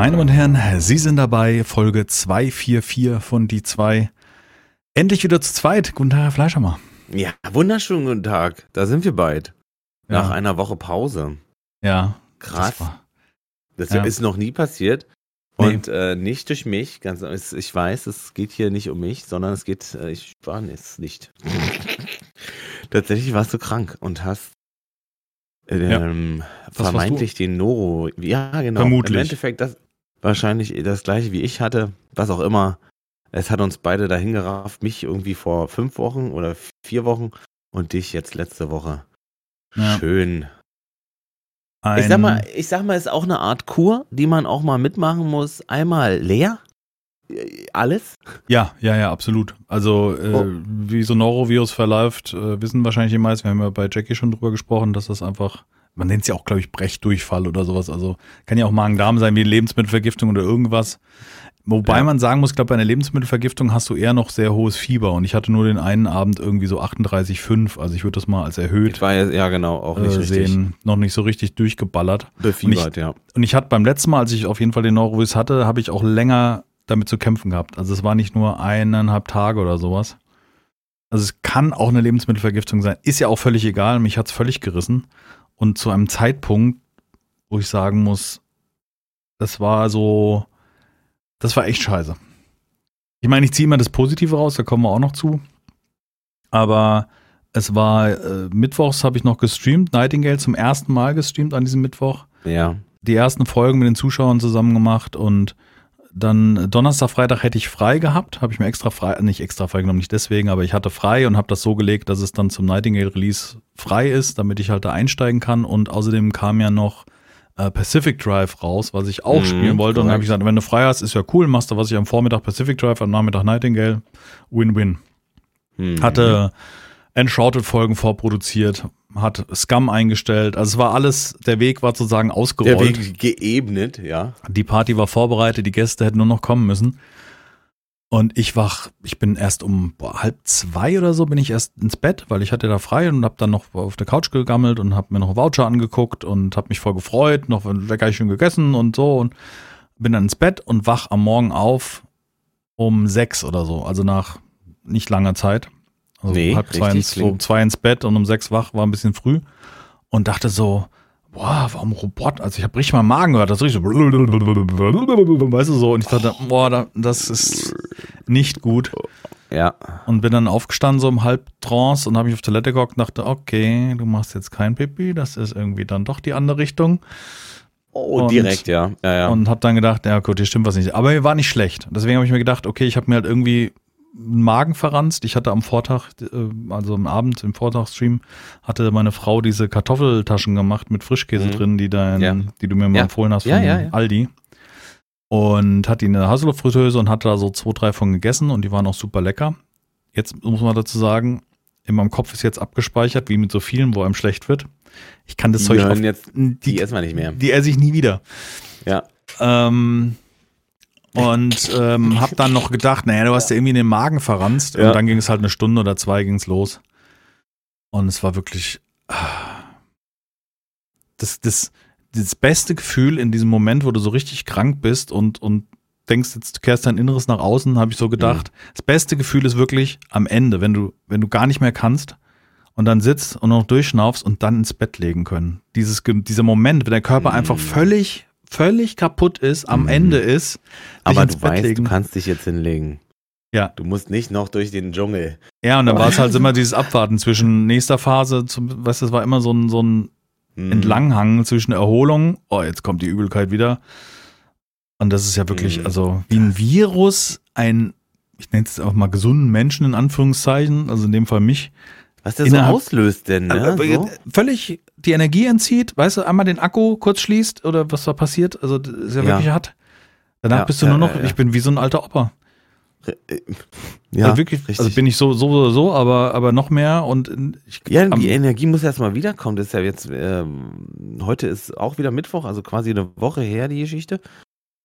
Meine Damen und Herren, Sie sind dabei, Folge 244 von Die 2. Endlich wieder zu zweit. Guten Tag, Herr Fleischhammer. Ja, wunderschönen guten Tag. Da sind wir bald. Nach Ja. einer Woche Pause. Ja. Krass. Das war, Das, Ja. ist noch nie passiert. Nee. Und äh, nicht durch mich. Ganz, ich weiß, es geht hier nicht um mich, sondern es geht, äh, ich war es nicht. Tatsächlich warst du krank und hast ähm, warst vermeintlich den Noro. Ja, genau. Vermutlich. Im Endeffekt das wahrscheinlich das gleiche wie ich hatte. Was auch immer. Es hat uns beide dahin gerafft. Mich irgendwie vor fünf Wochen oder vier Wochen und dich jetzt letzte Woche. ja, Schön. ein, Ich sag mal, ich sag mal, ist auch eine Art Kur, die man auch mal mitmachen muss. Einmal leer, äh, alles. Ja, ja, ja, absolut. Also, äh, Oh. wie so Norovirus verläuft, äh, wissen wahrscheinlich die meisten. Wir haben ja bei Jackie schon drüber gesprochen, dass das einfach, man nennt es ja auch, glaube ich, Brechdurchfall oder sowas. Also, kann ja auch Magen-Darm sein, wie Lebensmittelvergiftung oder irgendwas. Wobei Ja. man sagen muss, ich glaube, bei einer Lebensmittelvergiftung hast du eher noch sehr hohes Fieber. Und ich hatte nur den einen Abend irgendwie so 38,5. Also, ich würde das mal als erhöht Ich war ja, ja genau, auch nicht äh, sehen. Noch nicht so richtig durchgeballert. befiebert, ja. Und ich hatte beim letzten Mal, als ich auf jeden Fall den Norovirus hatte, habe ich auch länger damit zu kämpfen gehabt. Also es war nicht nur eineinhalb Tage oder sowas. Also es kann auch eine Lebensmittelvergiftung sein. Ist ja auch völlig egal. Mich hat's völlig gerissen. Und zu einem Zeitpunkt, wo ich sagen muss, das war so, das war echt scheiße. Ich meine, ich ziehe immer das Positive raus, da kommen wir auch noch zu. Aber es war, äh, mittwochs habe ich noch gestreamt, Nightingale zum ersten Mal gestreamt an diesem Mittwoch Ja. die ersten Folgen mit den Zuschauern zusammen gemacht und dann Donnerstag, Freitag hätte ich frei gehabt, habe ich mir extra frei, nicht extra frei genommen, nicht deswegen, aber ich hatte frei und habe das so gelegt, dass es dann zum Nightingale Release frei ist, damit ich halt da einsteigen kann und außerdem kam ja noch äh, Pacific Drive raus, was ich auch Mhm, spielen wollte und dann habe ich korrekt. gesagt, wenn du frei hast, ist ja cool, machst du was ich am Vormittag Pacific Drive, am Nachmittag Nightingale, Win-Win. Hm. Hatte Enshrouded-Folgen vorproduziert, hat Scum eingestellt, also es war alles, der Weg war sozusagen der ausgerollt. Weg geebnet, ja. Die Party war vorbereitet, die Gäste hätten nur noch kommen müssen. Und ich wach, ich bin erst um boah, halb zwei oder so bin ich erst ins Bett, weil ich hatte da frei und hab dann noch auf der Couch gegammelt und hab mir noch Voucher angeguckt und hab mich voll gefreut, noch lecker schön gegessen und so und bin dann ins Bett und wach am Morgen auf um sechs oder so, also nach nicht langer Zeit. Also Nee, halb zwei ins, so klingt- zwei ins Bett und um sechs wach, war ein bisschen früh und dachte so, boah, warum Robot? Also ich habe richtig mal Magen gehört, das richtig so, weißt du so, und ich dachte, boah, da- das ist nicht gut. Ja. Und bin dann aufgestanden, so im Halbtrance und habe mich auf Toilette gehockt und dachte, okay, du machst jetzt kein Pipi, das ist irgendwie dann doch die andere Richtung. Oh, Und- direkt, ja. Ja, ja. Und habe dann gedacht, ja gut, hier stimmt was nicht. Aber mir war nicht schlecht. Deswegen habe ich mir gedacht, okay, ich habe mir halt irgendwie Magen verranzt. Ich hatte am Vortag, äh, also am Abend im Vortagsstream, hatte meine Frau diese Kartoffeltaschen gemacht mit Frischkäse Mhm. drin, die, dein, Ja. die du mir mal Ja. empfohlen hast von Ja. Aldi. Und hat die in der Haselnuss-Fritteuse und hat da so zwei, drei von gegessen und die waren auch super lecker. Jetzt muss man dazu sagen, in meinem Kopf ist jetzt abgespeichert, wie mit so vielen, wo einem schlecht wird. Ich kann das die Zeug auf, jetzt, die die, essen wir nicht mehr. die esse ich nie wieder. Ja. Ähm, und ähm, hab dann noch gedacht, naja, du hast ja irgendwie den Magen verranzt. Ja. Und dann ging es halt eine Stunde oder zwei ging's los. Und es war wirklich ah, das, das, das beste Gefühl in diesem Moment, wo du so richtig krank bist und, und denkst, jetzt kehrst dein Inneres nach außen, habe ich so gedacht. Das beste Gefühl ist wirklich am Ende, wenn du, wenn du gar nicht mehr kannst und dann sitzt und noch durchschnaufst und dann ins Bett legen können. Dieses, dieser Moment, wenn der Körper Mhm. einfach völlig, völlig kaputt ist, am Mhm. Ende ist, Aber du Bett weißt, legen. du kannst dich jetzt hinlegen. Ja. Du musst nicht noch durch den Dschungel. Ja, und dann war es halt immer dieses Abwarten zwischen nächster Phase, zum, weißt du, es war immer so ein, so ein Hm. Entlanghangen zwischen Erholung, oh, jetzt kommt die Übelkeit wieder. Und das ist ja wirklich, Mhm. also wie ein Virus, ein, ich nenne es auch mal gesunden Menschen in Anführungszeichen, also in dem Fall mich, Was der so auslöst denn, ne? aber So? völlig die Energie entzieht, weißt du, einmal den Akku kurz schließt oder was da passiert, also ist ja, Ja. wirklich hart. Danach Ja, bist du ja, nur noch, ich bin wie so ein alter Opa. Ja, also wirklich, richtig. also bin ich so, so oder so, aber, aber noch mehr und ich, Ja, die Energie muss erst mal wiederkommen. Das ist ja jetzt, ähm, heute ist auch wieder Mittwoch, also quasi eine Woche her, die Geschichte.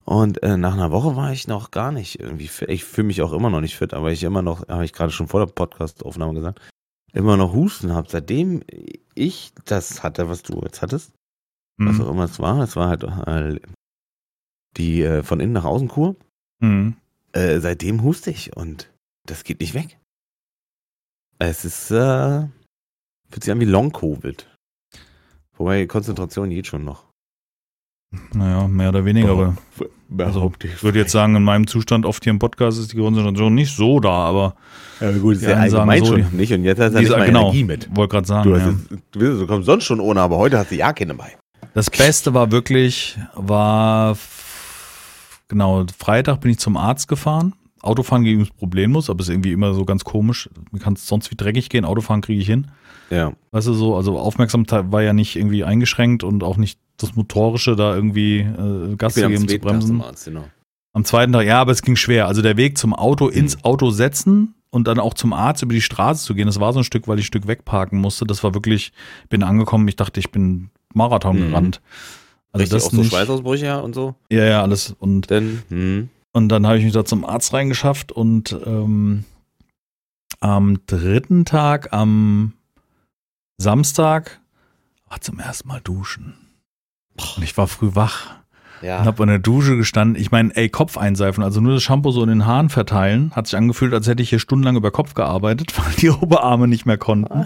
Und äh, nach einer Woche war ich noch gar nicht irgendwie fit. Ich fühle mich auch immer noch nicht fit, aber ich immer noch, habe ich gerade schon vor der Podcast-Aufnahme gesagt, immer noch Husten habe. Seitdem ich das hatte, was du jetzt hattest, was Mhm. auch immer es war, es war halt äh, die äh, von innen nach außen Kur. Mhm. Äh, seitdem huste ich und das geht nicht weg. Es ist, äh, fühlt sich an wie Long-Covid. Wobei Konzentration geht schon noch. Naja, mehr oder weniger, aber also, ich würde jetzt sagen, in meinem Zustand oft hier im Podcast ist die Konzentration nicht so da, aber Ja, aber gut, ist ja allgemein so, schon nicht und jetzt hast du ja nicht mal genau, Energie mit. wollte gerade sagen. Du, ja. jetzt, du, kommst sonst schon ohne, aber heute hast du ja keine bei. Das Beste war wirklich, war, genau, Freitag bin ich zum Arzt gefahren. Autofahren ging übrigens problemlos, aber ist irgendwie immer so ganz komisch. Mir kann es sonst wie dreckig gehen, Autofahren kriege ich hin. Ja. Weißt du so, also Aufmerksamkeit war ja nicht irgendwie eingeschränkt und auch nicht das Motorische da irgendwie äh, Gas zu geben, zu bremsen. Arzt, genau. Am zweiten Tag, ja, aber es ging schwer. Also der Weg zum Auto, Mhm. ins Auto setzen und dann auch zum Arzt über die Straße zu gehen, das war so ein Stück, weil ich ein Stück wegparken musste. Das war wirklich, bin angekommen, ich dachte, ich bin Marathon Mhm. gerannt. Also Richtig, das auch so nicht, Schweißausbrüche und so. ja, ja, alles. Und, Denn, hm, und dann habe ich mich da zum Arzt reingeschafft und ähm, am dritten Tag, am Samstag, war zum ersten Mal duschen. Und ich war früh wach. und ja. hab an der Dusche gestanden. Ich meine, ey, Kopf einseifen, also nur das Shampoo so in den Haaren verteilen, hat sich angefühlt, als hätte ich hier stundenlang über Kopf gearbeitet, weil die Oberarme nicht mehr konnten.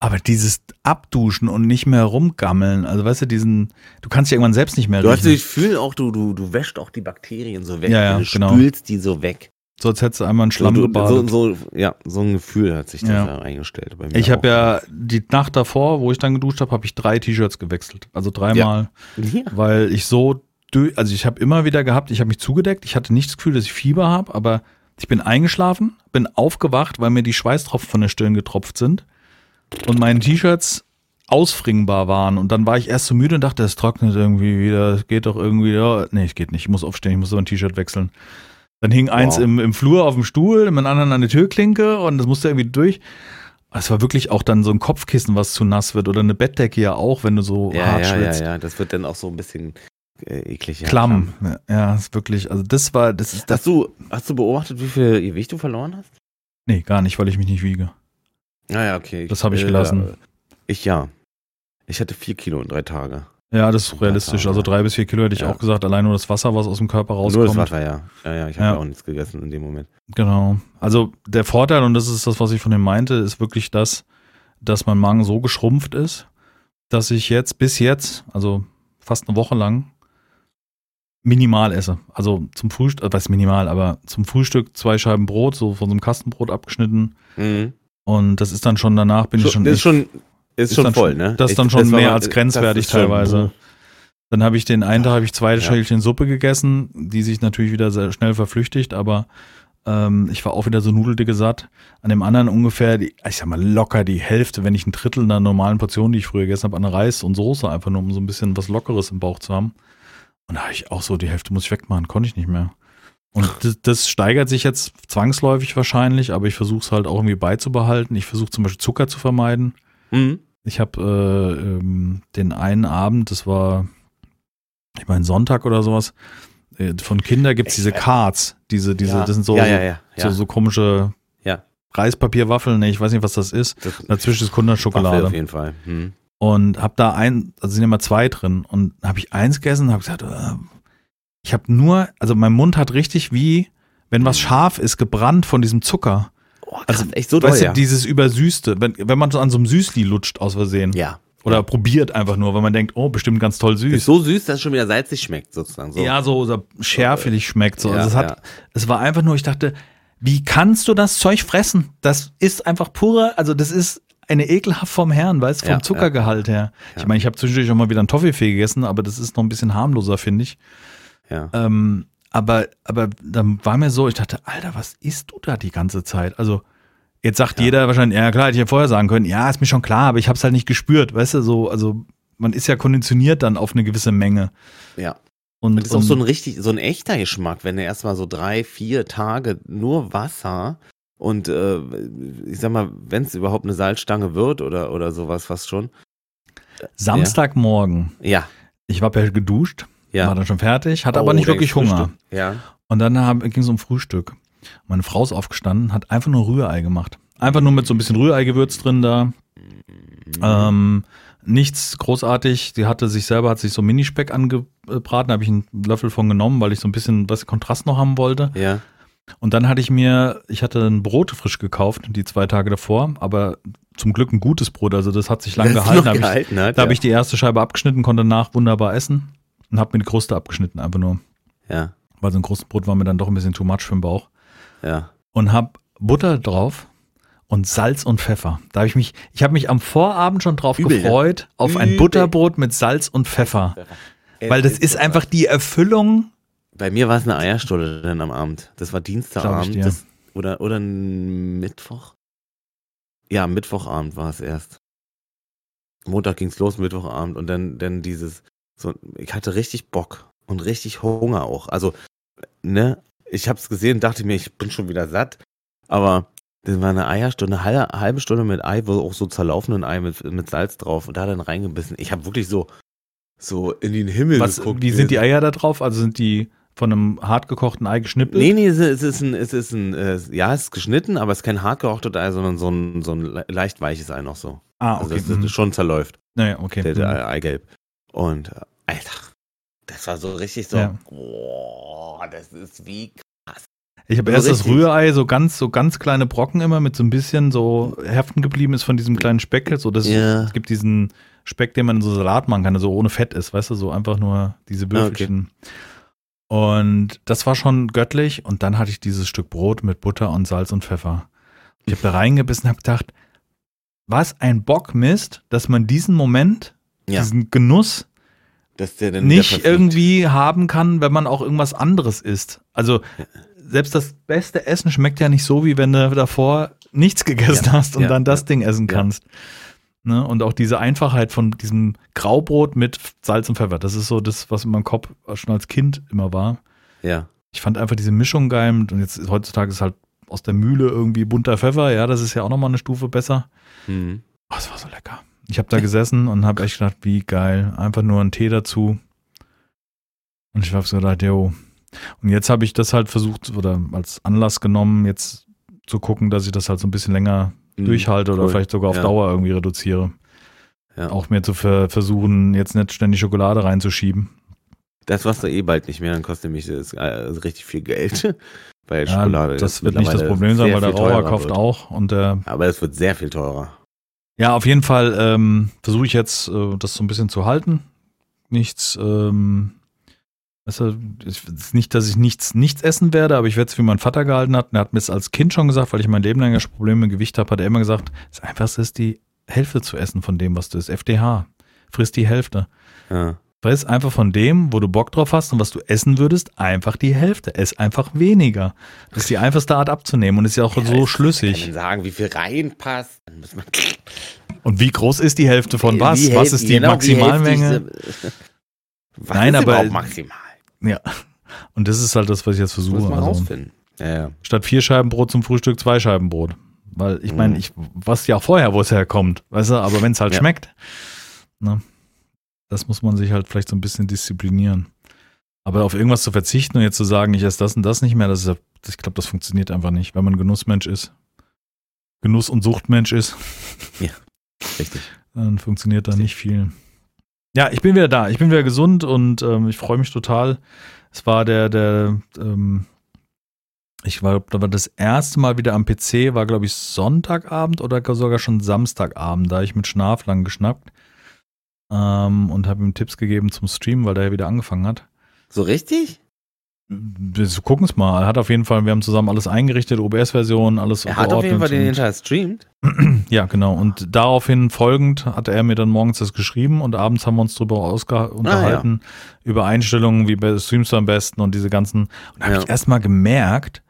Aber dieses Abduschen und nicht mehr rumgammeln, also weißt du, diesen, du kannst dich irgendwann selbst nicht mehr Du hast riechen. das Gefühl auch, du, du, du wäschst auch die Bakterien so weg. Ja, ja, du genau. spülst die so weg. So als hättest du einmal einen So, Schlamm so, gebadet. so, ja, so ein Gefühl hat sich das Ja. ja. eingestellt. Bei mir ich habe ja die Nacht davor, wo ich dann geduscht habe, habe ich drei T-Shirts gewechselt. Also dreimal, Ja. weil ich so, also ich habe immer wieder gehabt, ich habe mich zugedeckt, ich hatte nicht das Gefühl, dass ich Fieber habe, aber ich bin eingeschlafen, bin aufgewacht, weil mir die Schweißtropfen von der Stirn getropft sind und meine T-Shirts ausfringbar waren und dann war ich erst so müde und dachte, es trocknet irgendwie wieder, es geht doch irgendwie, ja, nee, es geht nicht, ich muss aufstehen, ich muss so ein T-Shirt wechseln. Dann hing eins Wow. im, im Flur auf dem Stuhl, mit anderen an der Türklinke und das musste irgendwie durch. Es war wirklich auch dann so ein Kopfkissen, was zu nass wird oder eine Bettdecke ja auch, wenn du so Ja, hart ja, ja, schwitzt. ja. Das wird dann auch so ein bisschen äh, eklig. Ja, Klamm. Ja, Ja, ist wirklich, also das war, das ist das. Hast du, hast du beobachtet, wie viel Gewicht du verloren hast? Nee, gar nicht, weil ich mich nicht wiege. Ah ja, okay. Das habe ich gelassen. äh, Ich ja. Ich hatte vier Kilo in drei Tage. Ja, das ist realistisch. Also drei bis vier Kilo hätte ich Ja. auch gesagt. Allein nur das Wasser, was aus dem Körper rauskommt. Nur das Wasser, ja. Ja, ja, ich habe Ja. auch nichts gegessen in dem Moment. Genau. Also der Vorteil, und das ist das, was ich von dem meinte, ist wirklich das, dass mein Magen so geschrumpft ist, dass ich jetzt bis jetzt, also fast eine Woche lang, minimal esse. Also zum Frühstück, äh, was minimal, aber zum Frühstück zwei Scheiben Brot, so von so einem Kastenbrot abgeschnitten. Mhm. Und das ist dann schon danach, bin ich schon. das ist schon, ist, ist schon voll, schon- ne? das ist dann schon mehr als grenzwertig das ist schon- teilweise. Dann habe ich den einen Tag habe ich zwei Ja. Schälchen Suppe gegessen, die sich natürlich wieder sehr schnell verflüchtigt, aber ähm, ich war auch wieder so nudeldicke satt. An dem anderen ungefähr, die, ich sag mal locker die Hälfte, wenn ich ein Drittel einer normalen Portion, die ich früher gegessen habe, an Reis und Soße, einfach nur um so ein bisschen was Lockeres im Bauch zu haben. Und da habe ich auch so, die Hälfte muss ich wegmachen, konnte ich nicht mehr. Und das, das steigert sich jetzt zwangsläufig wahrscheinlich, aber ich versuche es halt auch irgendwie beizubehalten. Ich versuche zum Beispiel Zucker zu vermeiden. Mhm. Ich habe äh, ähm, den einen Abend, das war, ich meine Sonntag oder sowas, äh, von Kinder gibt's diese Cards, diese, diese, ja. das sind so, ja, ja, so, so komische Ja. Reispapierwaffeln, nee, ich weiß nicht, was das ist. Das Dazwischen ist Kunderschokolade. auf jeden Fall. Mhm. Und hab da ein, also sind immer zwei drin. Und habe ich eins gegessen und habe gesagt, äh, ich habe nur, also mein Mund hat richtig wie, wenn was scharf ist, gebrannt von diesem Zucker. Oh, krass, Also, echt so doll, weißt ja. du, dieses Übersüßte, wenn, wenn man so an so einem Süßli lutscht aus Versehen. ja. Oder probiert einfach nur, weil man denkt, oh, bestimmt ganz toll Ist süß. so süß, dass es schon wieder salzig schmeckt, sozusagen. So. Ja, so, so schärfelig schmeckt so. Ja, also es hat, ja. es war einfach nur, ich dachte, wie kannst du das Zeug fressen? Das ist einfach pure, also das ist eine ekelhaft vom Herrn, weißt du, vom Ja, Zuckergehalt her. Ich meine, ich habe zwischendurch auch mal wieder einen Toffifee gegessen, aber das ist noch ein bisschen harmloser, finde ich. ja. Ähm, aber, aber dann war mir so, ich dachte, Alter, was isst du da die ganze Zeit? Also, jetzt sagt Ja. jeder wahrscheinlich, ja klar, hätte ich ja vorher sagen können, ja, ist mir schon klar, aber ich habe es halt nicht gespürt, weißt du, so, also man ist ja konditioniert dann auf eine gewisse Menge. ja. Und, Das ist auch so ein richtig, so ein echter Geschmack, wenn du erstmal so drei, vier Tage nur Wasser und äh, ich sag mal, wenn es überhaupt eine Salzstange wird oder, oder sowas fast schon. Samstagmorgen, Ja, ich war ja geduscht, ja. war dann schon fertig, hatte Oh, aber nicht wirklich Hunger. Ja. Und dann ging es um Frühstück. Meine Frau ist aufgestanden, hat einfach nur Rührei gemacht. Einfach nur mit so ein bisschen Rührei-Gewürz drin da. Ähm, nichts großartig. Sie hatte sich selber, hat sich so Minispeck ange, braten, habe ich einen Löffel von genommen, weil ich so ein bisschen was Kontrast noch haben wollte. Ja. Und dann hatte ich mir, ich hatte ein Brot frisch gekauft, die zwei Tage davor, aber zum Glück ein gutes Brot, also das hat sich lange gehalten. noch Hab ich, gehalten hat, da habe ja. ich die erste Scheibe abgeschnitten, konnte danach wunderbar essen und habe mir die Kruste abgeschnitten, einfach nur, Ja, weil so ein großes Brot war mir dann doch ein bisschen too much für den Bauch. ja. Und habe Butter drauf und Salz und Pfeffer. Da habe ich mich, ich habe mich am Vorabend schon drauf Übel, gefreut, auf ein Übel. Butterbrot mit Salz und Pfeffer. Weil das ist einfach die Erfüllung. Bei mir war es eine Eierstulle dann am Abend. Das war ich Dienstagabend. Das, oder, oder ein Mittwoch? Ja, Mittwochabend war es erst. Montag ging's los, Mittwochabend. Und dann, dann dieses, so, ich hatte richtig Bock und richtig Hunger auch. Also, ne, ich hab's gesehen, dachte mir, ich bin schon wieder satt. Aber das war eine Eierstunde, eine halbe, halbe Stunde mit Ei, wo auch so zerlaufenden Ei mit, mit Salz drauf und da dann reingebissen. Ich habe wirklich so, so in den Himmel Was, geguckt. wie sind die Eier da drauf? Also sind die von einem hart gekochten Ei geschnippelt? Nee, nee, es ist, ein, es ist ein, äh, ja, es ist geschnitten, aber es ist kein hart gekochtes Ei, sondern so ein, so ein le- leicht weiches Ei noch so. Ah, Also okay. es ist mhm. schon zerläuft, Naja, okay. der, mhm. der Eigelb. Und, äh, Alter, das war so richtig so, Ja. boah, das ist wie Ich habe so erst das richtig- Rührei, so ganz, so ganz kleine Brocken immer mit so ein bisschen so heften geblieben ist von diesem kleinen Speck. So, das, Ja. Es gibt diesen Speck, den man in so Salat machen kann, der so ohne Fett ist, weißt du, so einfach nur diese Würfelchen. Und das war schon göttlich. Und dann hatte ich dieses Stück Brot mit Butter und Salz und Pfeffer. Ich habe da reingebissen und habe gedacht, was ein Bockmist, dass man diesen Moment, Ja. diesen Genuss nicht irgendwie haben kann, wenn man auch irgendwas anderes isst. Also selbst das beste Essen schmeckt ja nicht so, wie wenn du davor nichts gegessen Ja, hast und ja, dann das ja, Ding essen kannst. Ne? Und auch diese Einfachheit von diesem Graubrot mit Salz und Pfeffer, das ist so das, was in meinem Kopf schon als Kind immer war. Ja, Ich fand einfach diese Mischung geil und jetzt ist- heutzutage ist halt aus der Mühle irgendwie bunter Pfeffer, ja, das ist ja auch nochmal eine Stufe besser. mhm. Oh, es war so lecker. Ich habe da gesessen und habe echt gedacht, wie geil. Einfach nur einen Tee dazu. Und ich habe so gedacht, yo. Und jetzt habe ich das halt versucht oder als Anlass genommen, jetzt zu gucken, dass ich das halt so ein bisschen länger Mhm. durchhalte oder Cool. vielleicht sogar auf Ja. Dauer irgendwie reduziere. Ja. Auch mir zu ver versuchen, jetzt nicht ständig Schokolade reinzuschieben. Das machst du eh bald nicht mehr, dann kostet nämlich das, äh, richtig viel Geld. Weil Ja, Schokolade das wird nicht das Problem sein, weil der teurer kauft wird. auch. Und der Aber es wird sehr viel teurer. Ja, auf jeden Fall ähm, versuche ich jetzt, äh, das so ein bisschen zu halten. Nichts, ähm, ist nicht, dass ich nichts, nichts essen werde, aber ich werde es, wie mein Vater gehalten hat. Und er hat mir es als Kind schon gesagt, weil ich mein Leben lang ja schon Probleme mit Gewicht habe, hat er immer gesagt, das Einfachste ist die Hälfte zu essen von dem, was du isst. FDH. Frisst die Hälfte. Ja. Friss einfach von dem, wo du Bock drauf hast und was du essen würdest, einfach die Hälfte. Ess einfach weniger. Das ist die einfachste Art abzunehmen und ist ja auch so Kann man schlüssig. sagen, wie viel reinpasst. Dann muss man Und wie groß ist die Hälfte von was? Wie was ist die genau, Maximalmenge? Was Nein, ist aber- maximal? Ja. Und das ist halt das, was ich jetzt versuche. muss man Also, rausfinden. Ja, ja. statt vier Scheiben Brot zum Frühstück zwei Scheiben Brot. Weil ich meine, Mhm. ich weiß ja auch vorher, wo es herkommt. Weißt du, aber wenn es halt Ja. schmeckt, ne, das muss man sich halt vielleicht so ein bisschen disziplinieren. Aber auf irgendwas zu verzichten und jetzt zu sagen, ich esse das und das nicht mehr, das ist ja, ich glaube, das funktioniert einfach nicht, wenn man Genussmensch ist. Genuss- und Suchtmensch ist, Richtig. dann funktioniert da nicht viel. Ja, ich bin wieder da. Ich bin wieder gesund und ähm, ich freue mich total. Es war der, der, ähm, ich war, da war das erste Mal wieder am PC, war glaube ich Sonntagabend oder sogar schon Samstagabend. Da ich mit Schnaf lang geschnappt ähm, und habe ihm Tipps gegeben zum Stream, weil der ja wieder angefangen hat. So richtig? Wir gucken es mal. Er hat auf jeden Fall, wir haben zusammen alles eingerichtet, OBS-Version, alles Er hat auf jeden Fall den Hinterher streamt. ja, genau. Und daraufhin folgend hat er mir dann morgens das geschrieben und abends haben wir uns darüber unterhalten, über Einstellungen, wie bei- streamst du am besten und diese ganzen. Und da habe Ja. ich erstmal gemerkt,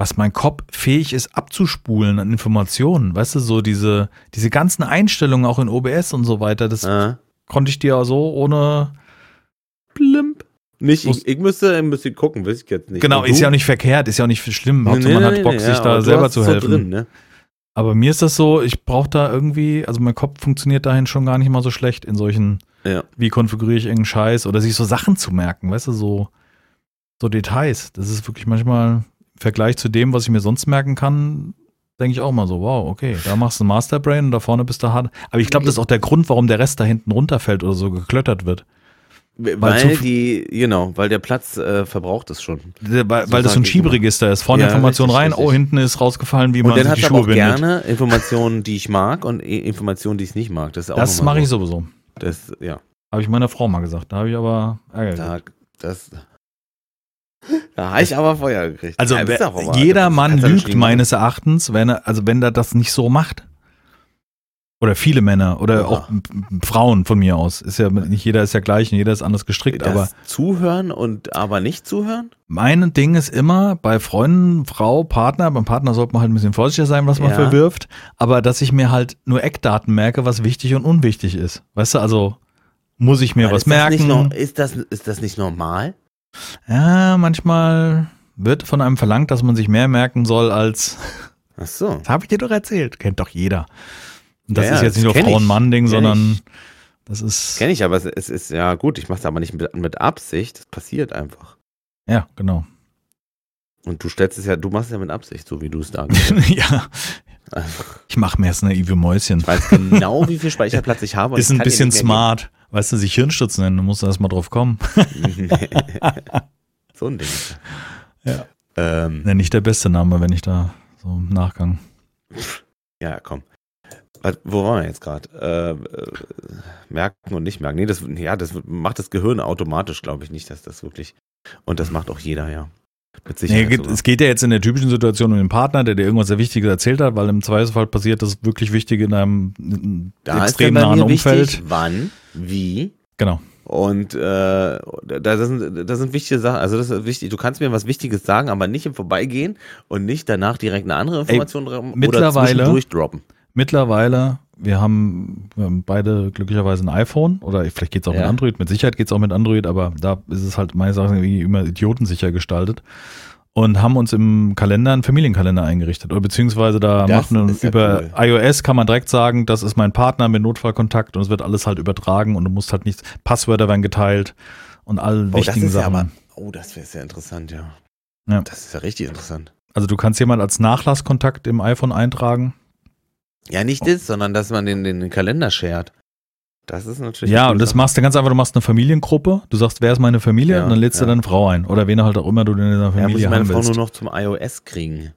was mein Kopf fähig ist abzuspulen an Informationen. Weißt du, so diese, diese ganzen Einstellungen auch in OBS und so weiter, das Ah. konnte ich dir so ohne Blimp. Nicht, ich, ich müsste ein bisschen gucken, weiß ich jetzt nicht. Genau, ist ja auch nicht verkehrt, ist ja auch nicht schlimm. Nee, Hauptsache, nee, man hat nee, Bock, nee, sich ja, da selber zu so helfen. Drin, ne? Aber mir ist das so, ich brauche da irgendwie, also mein Kopf funktioniert dahin schon gar nicht mal so schlecht in solchen, Ja. wie konfiguriere ich irgendeinen Scheiß oder sich so Sachen zu merken, weißt du, so, so Details. Das ist wirklich manchmal Vergleich zu dem, was ich mir sonst merken kann, denke ich auch mal so, wow, okay, da machst du ein Masterbrain und da vorne bist du hart. Aber ich glaube, das ist auch der Grund, warum der Rest da hinten runterfällt oder so geklöttert wird. Weil, die, genau, weil der Platz äh, verbraucht ist schon. Weil, weil So das so ein ich Schieberegister ist. Vorne Ja, Information richtig, rein, richtig. oh, hinten ist rausgefallen, wie Und man dann die Schuhe auch bindet. gerne Informationen, die ich mag und Informationen, die ich nicht mag. Das ist auch Das mache ich so. sowieso. Das, ja, Habe ich meiner Frau mal gesagt. Da habe ich aber Ärger da, das, da habe ich aber Feuer gekriegt. Also Ja, wer, jeder Mann lügt meines Erachtens, wenn er, also wenn er das nicht so macht. Oder viele Männer oder Ja. auch Frauen von mir aus. Ist ja nicht jeder ist ja gleich und jeder ist anders gestrickt, Das aber zuhören und aber nicht zuhören? mein Ding ist immer bei Freunden, Frau, Partner, beim Partner sollte man halt ein bisschen vorsichtiger sein, was man Ja. verwirft, aber dass ich mir halt nur Eckdaten merke, was wichtig und unwichtig ist. Weißt du, also muss ich mir Aber was merken. Noch, ist, das, ist das nicht normal? Ja, manchmal wird von einem verlangt, dass man sich mehr merken soll als Ach so. Das habe ich dir doch erzählt. Kennt doch jeder. Und das Ja, ist jetzt nicht das nur kenn ich. Frauen-Mann-Ding, sondern ich. das ist. Kenne ich, aber es, es ist ja gut. Ich mache es aber nicht mit, mit Absicht. Das passiert einfach. Ja, genau. Und du stellst es ja, du machst es ja mit Absicht, so wie du es dargestellt ja, ich mache mir jetzt naive Mäuschen. Ich weiß genau, wie viel Speicherplatz ich habe. Ist ein bisschen nicht smart. Weißt du, sich Hirnstutz nennen, du musst erst mal drauf kommen. so ein Ding. Ja. Ähm, Ja, nicht der beste Name, wenn ich da so im Nachgang. ja, komm. Wo waren wir jetzt gerade? Äh, äh, merken und nicht merken. Nee, das, ja, das macht das Gehirn automatisch, glaube ich nicht, dass das wirklich. Und das macht auch jeder, ja. Mit Nee, Sicherheit. sogar. es geht ja jetzt in der typischen Situation um den Partner, der dir irgendwas sehr Wichtiges erzählt hat, weil im Zweifelsfall passiert das wirklich Wichtige in einem in da extrem nahen Umfeld. wichtig, wann, wie, Genau. Und äh, da sind, das sind wichtige Sachen. Also das ist wichtig. Du kannst mir was Wichtiges sagen, aber nicht im Vorbeigehen und nicht danach direkt eine andere Information mittlerweile- oder zwischendurch droppen. Mittlerweile, wir haben, wir haben beide glücklicherweise ein iPhone oder vielleicht geht's auch mit Ja. Android, mit Sicherheit geht's auch mit Android, aber da ist es halt meines Erachtens irgendwie immer idiotensicher gestaltet. Und haben uns im Kalender einen Familienkalender eingerichtet. Oder beziehungsweise da Das machen ja über cool. iOS kann man direkt sagen, das ist mein Partner mit Notfallkontakt und es wird alles halt übertragen und du musst halt nichts, Passwörter werden geteilt und all Oh, wichtigen ist ja Sachen. aber, oh, das wäre sehr interessant, ja. Ja. Das ist ja richtig interessant. also du kannst jemand als Nachlasskontakt im iPhone eintragen. Ja, nicht das, sondern dass man den, den Kalender shared. Das ist natürlich. Ja, und das Sache. machst du ganz einfach, du machst eine Familiengruppe, du sagst, wer ist meine Familie Ja, und dann lädst du ja. deine Frau ein. Oder wen halt auch immer du in dieser Ja, muss Familie ich meine Frau nur noch zum iOS kriegen.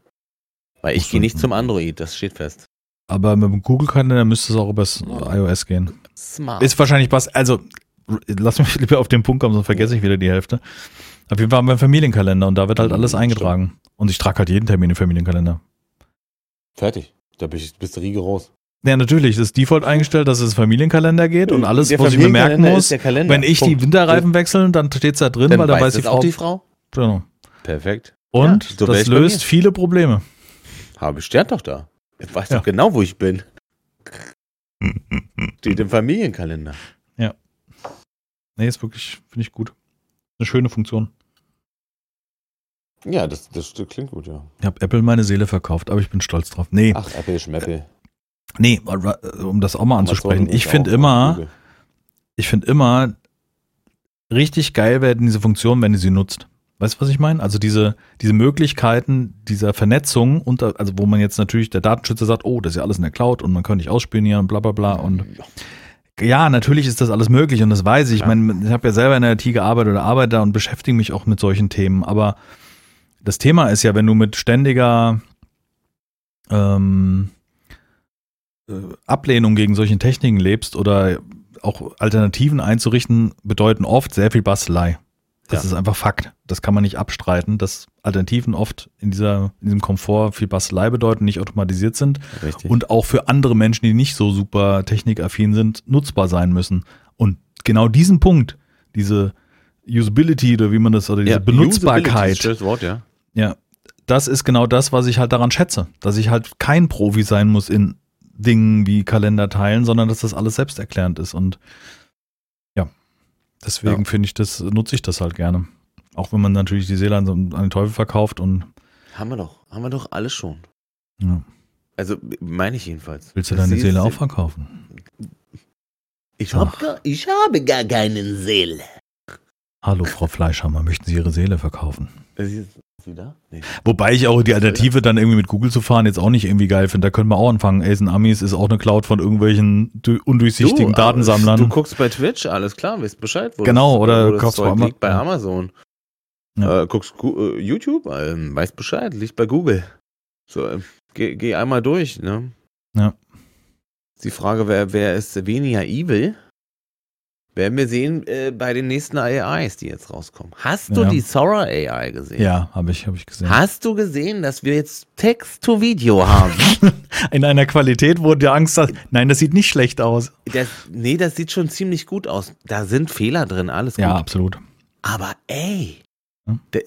Weil ich gehe du- nicht zum Android, das steht fest. Aber mit dem Google-Kalender müsste es auch übers iOS gehen. Smart. Ist wahrscheinlich was, also lass mich lieber auf den Punkt kommen, sonst vergesse ich wieder die Hälfte. Auf jeden Fall haben wir einen Familienkalender und da wird halt alles Mhm, eingetragen. Und ich trage halt jeden Termin im Familienkalender. Fertig. Da bist du- rigoros. Ja, natürlich, das ist Default eingestellt, dass es Familienkalender geht und alles, Der was ich mir merken muss. Wenn ich die Punkt. Winterreifen wechsle, dann steht's da drin, Dann weil da weiß die Frau. auch die Frau. Genau. Perfekt. Und Ja, so das ich löst viele Probleme. Habe steht doch da. Ich weiß Ja. doch genau, wo ich bin. Steht im Familienkalender. Nee, ist wirklich, finde ich gut. Eine schöne Funktion. Ja, das, das klingt gut, ja. Ich habe Apple meine Seele verkauft, aber ich bin stolz drauf. Nee, Ach, Apple, Schmeppel. nee, um das auch mal anzusprechen. Ich ist finde immer, ich finde immer, richtig geil werden diese Funktionen, wenn du sie nutzt. Weißt du, was ich meine? Also diese, diese Möglichkeiten dieser Vernetzung, unter, also wo man jetzt natürlich, der Datenschützer sagt, oh, das ist ja alles in der Cloud und man kann nicht ausspionieren und bla bla bla. Und ja, natürlich ist das alles möglich und das weiß ich. Ich meine, ich habe ja selber in der IT gearbeitet oder arbeite da und beschäftige mich auch mit solchen Themen. Aber das Thema ist ja, wenn du mit ständiger ähm, äh, Ablehnung gegen solchen Techniken lebst oder auch Alternativen einzurichten, bedeuten oft sehr viel Bastelei. Das Ja. ist einfach Fakt. Das kann man nicht abstreiten, dass Alternativen oft in, dieser, in diesem Komfort viel Bastelei bedeuten, nicht automatisiert sind Richtig. und auch für andere Menschen, die nicht so super technikaffin sind, nutzbar sein müssen. Und genau diesen Punkt, diese Usability oder wie man das, oder diese Ja, Benutzbarkeit, ist ein schönes Wort, ja. Ja, das ist genau das, was ich halt daran schätze. Dass ich halt kein Profi sein muss in Dingen wie Kalender teilen, sondern dass das alles selbsterklärend ist. Und ja, deswegen Ja. finde ich das, nutze ich das halt gerne. Auch wenn man natürlich die Seele an, den Teufel verkauft und Haben wir doch. Haben wir doch alles schon. ja, Also, meine ich jedenfalls. willst du deine Seele auch verkaufen? Ich, hab gar, ich habe gar keine Seele. Hallo, Frau Fleischhammer, möchten Sie Ihre Seele verkaufen? Das wieder? Nee. Wobei ich auch die Alternative dann irgendwie mit Google zu fahren jetzt auch nicht irgendwie geil finde. Da können wir auch anfangen. Asen Amis ist auch eine Cloud von irgendwelchen du- undurchsichtigen Du, Datensammlern. Du guckst bei Twitch, alles klar, weißt Bescheid. Wo Genau, das, oder wo das kaufst Zeug bei Ama- liegt bei. Amazon. Ja. Äh, guckst Gu- äh, YouTube, ähm, weißt Bescheid, liegt bei Google. So, äh, geh, geh einmal durch, ne? Ja. Die Frage, wer, wer ist weniger evil? Werden wir sehen äh, bei den nächsten AIs, die jetzt rauskommen. Hast du Ja. die Sora AI gesehen? ja, habe ich, hab ich gesehen. Hast du gesehen, dass wir jetzt Text-to-Video haben? In einer Qualität, wo dir Angst hast, nein, das sieht nicht schlecht aus. das, nee, das sieht schon ziemlich gut aus. Da sind Fehler drin, alles gut. Ja, absolut. Aber ey, Hm? da,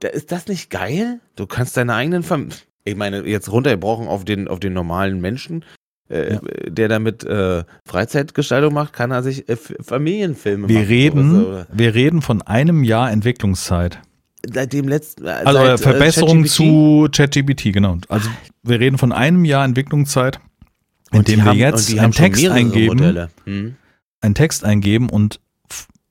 da ist das nicht geil? Du kannst deine eigenen Fam Ich meine, jetzt runtergebrochen auf den, auf den normalen Menschen, äh, Ja. der damit äh, Freizeitgestaltung macht, kann er sich äh, Familienfilme Wir machen. reden, Oder so. wir reden von einem Jahr Entwicklungszeit. Seit dem letzten. Äh, Also seit, Verbesserung äh, ChatGPT. zu ChatGPT, genau. Also wir reden von einem Jahr Entwicklungszeit, in dem wir haben- jetzt einen Text eingeben. Hm. einen Text eingeben und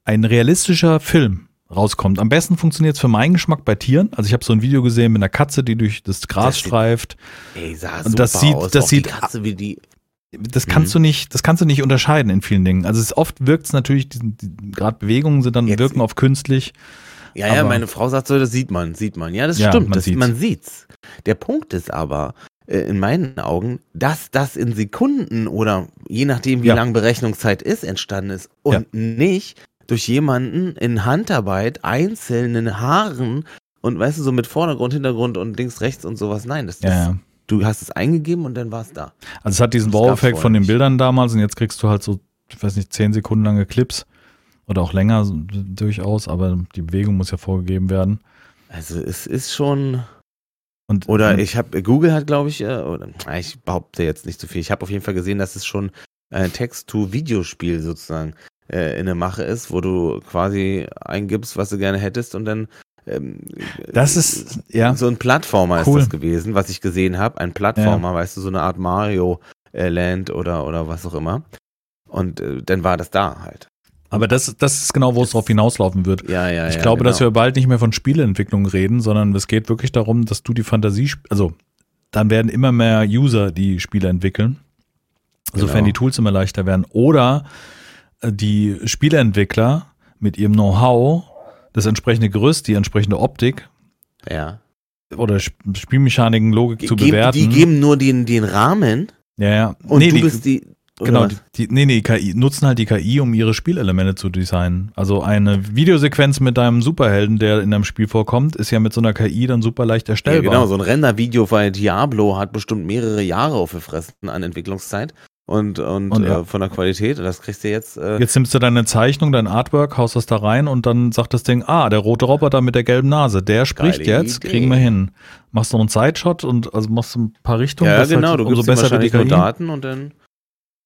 ein realistischer Film rauskommt. Am besten funktioniert es für meinen Geschmack bei Tieren. Also ich habe so ein Video gesehen mit einer Katze, die durch das Gras Das streift. Ey, sah Und das sieht- aus. das Auch sieht- die Katze, wie die. Das kannst Mhm. du nicht, das kannst du nicht unterscheiden in vielen Dingen. Also es oft wirkt es natürlich, gerade Bewegungen sind dann Jetzt- wirken auf künstlich. Ja, ja, meine Frau sagt so, das sieht man, sieht man. Ja, das Ja, stimmt, man das, sieht's. man sieht's. Der Punkt ist aber, äh, in meinen Augen, dass das in Sekunden oder je nachdem, wie Ja. lang Berechnungszeit ist, entstanden ist und nicht durch jemanden in Handarbeit einzelnen Haaren und weißt du, so mit Vordergrund, Hintergrund und links, rechts und sowas. Nein, das, das Ja, ja. Du hast es eingegeben und dann war es da. Also es hat diesen Wow-Effekt von den. Bildern damals und jetzt kriegst du halt so, ich weiß nicht, zehn Sekunden lange Clips oder auch länger so, durchaus, aber die Bewegung muss ja vorgegeben werden. Also es ist schon. Und Oder ich habe, Google hat, glaube ich, äh, oder ich behaupte jetzt nicht zu viel. Ich habe auf jeden Fall gesehen, dass es schon ein Text-to-Videospiel sozusagen äh, in der Mache ist, wo du quasi eingibst, was du gerne hättest und dann ähm, das ist, ja, so ein Plattformer Cool. ist das gewesen, was ich gesehen habe. Ein Plattformer, weißt du, so eine Art Mario äh, Land oder, oder was auch immer. Und äh, dann war das da halt. aber das, das ist genau, wo es drauf hinauslaufen wird. Ja, ja, Ich ja. glaube, genau. dass wir bald nicht mehr von Spieleentwicklung reden, sondern es geht wirklich darum, dass du die Fantasie, also dann werden immer mehr User die Spiele entwickeln, sofern Genau. die Tools immer leichter werden. Oder äh, die Spieleentwickler mit ihrem Know-how, das entsprechende Gerüst, die entsprechende Optik ja. oder Sp- Spielmechaniken, Logik zu Geben- bewerten. Die geben nur den, den Rahmen ja, ja. und nee, du die, bist die. Genau, was? die, die, nee, nee, KI, nutzen halt die KI, um ihre Spielelemente zu designen. Also eine Videosequenz mit deinem Superhelden, der in einem Spiel vorkommt, ist ja mit so einer KI dann super leicht Ja, erstellbar. genau, so ein Rendervideo bei Diablo hat bestimmt mehrere Jahre aufgefressen an Entwicklungszeit und, und, Und ja. äh, von der Qualität. Und das kriegst du jetzt. Äh, Jetzt nimmst du deine Zeichnung, dein Artwork, haust das da rein und dann sagt das Ding, ah, der rote Roboter mit der gelben Nase, der spricht jetzt, Idee. kriegen wir hin. Machst du noch einen Sideshot und also machst du ein paar Richtungen. ja, genau, halt, du gibst besser die nur. Daten und dann.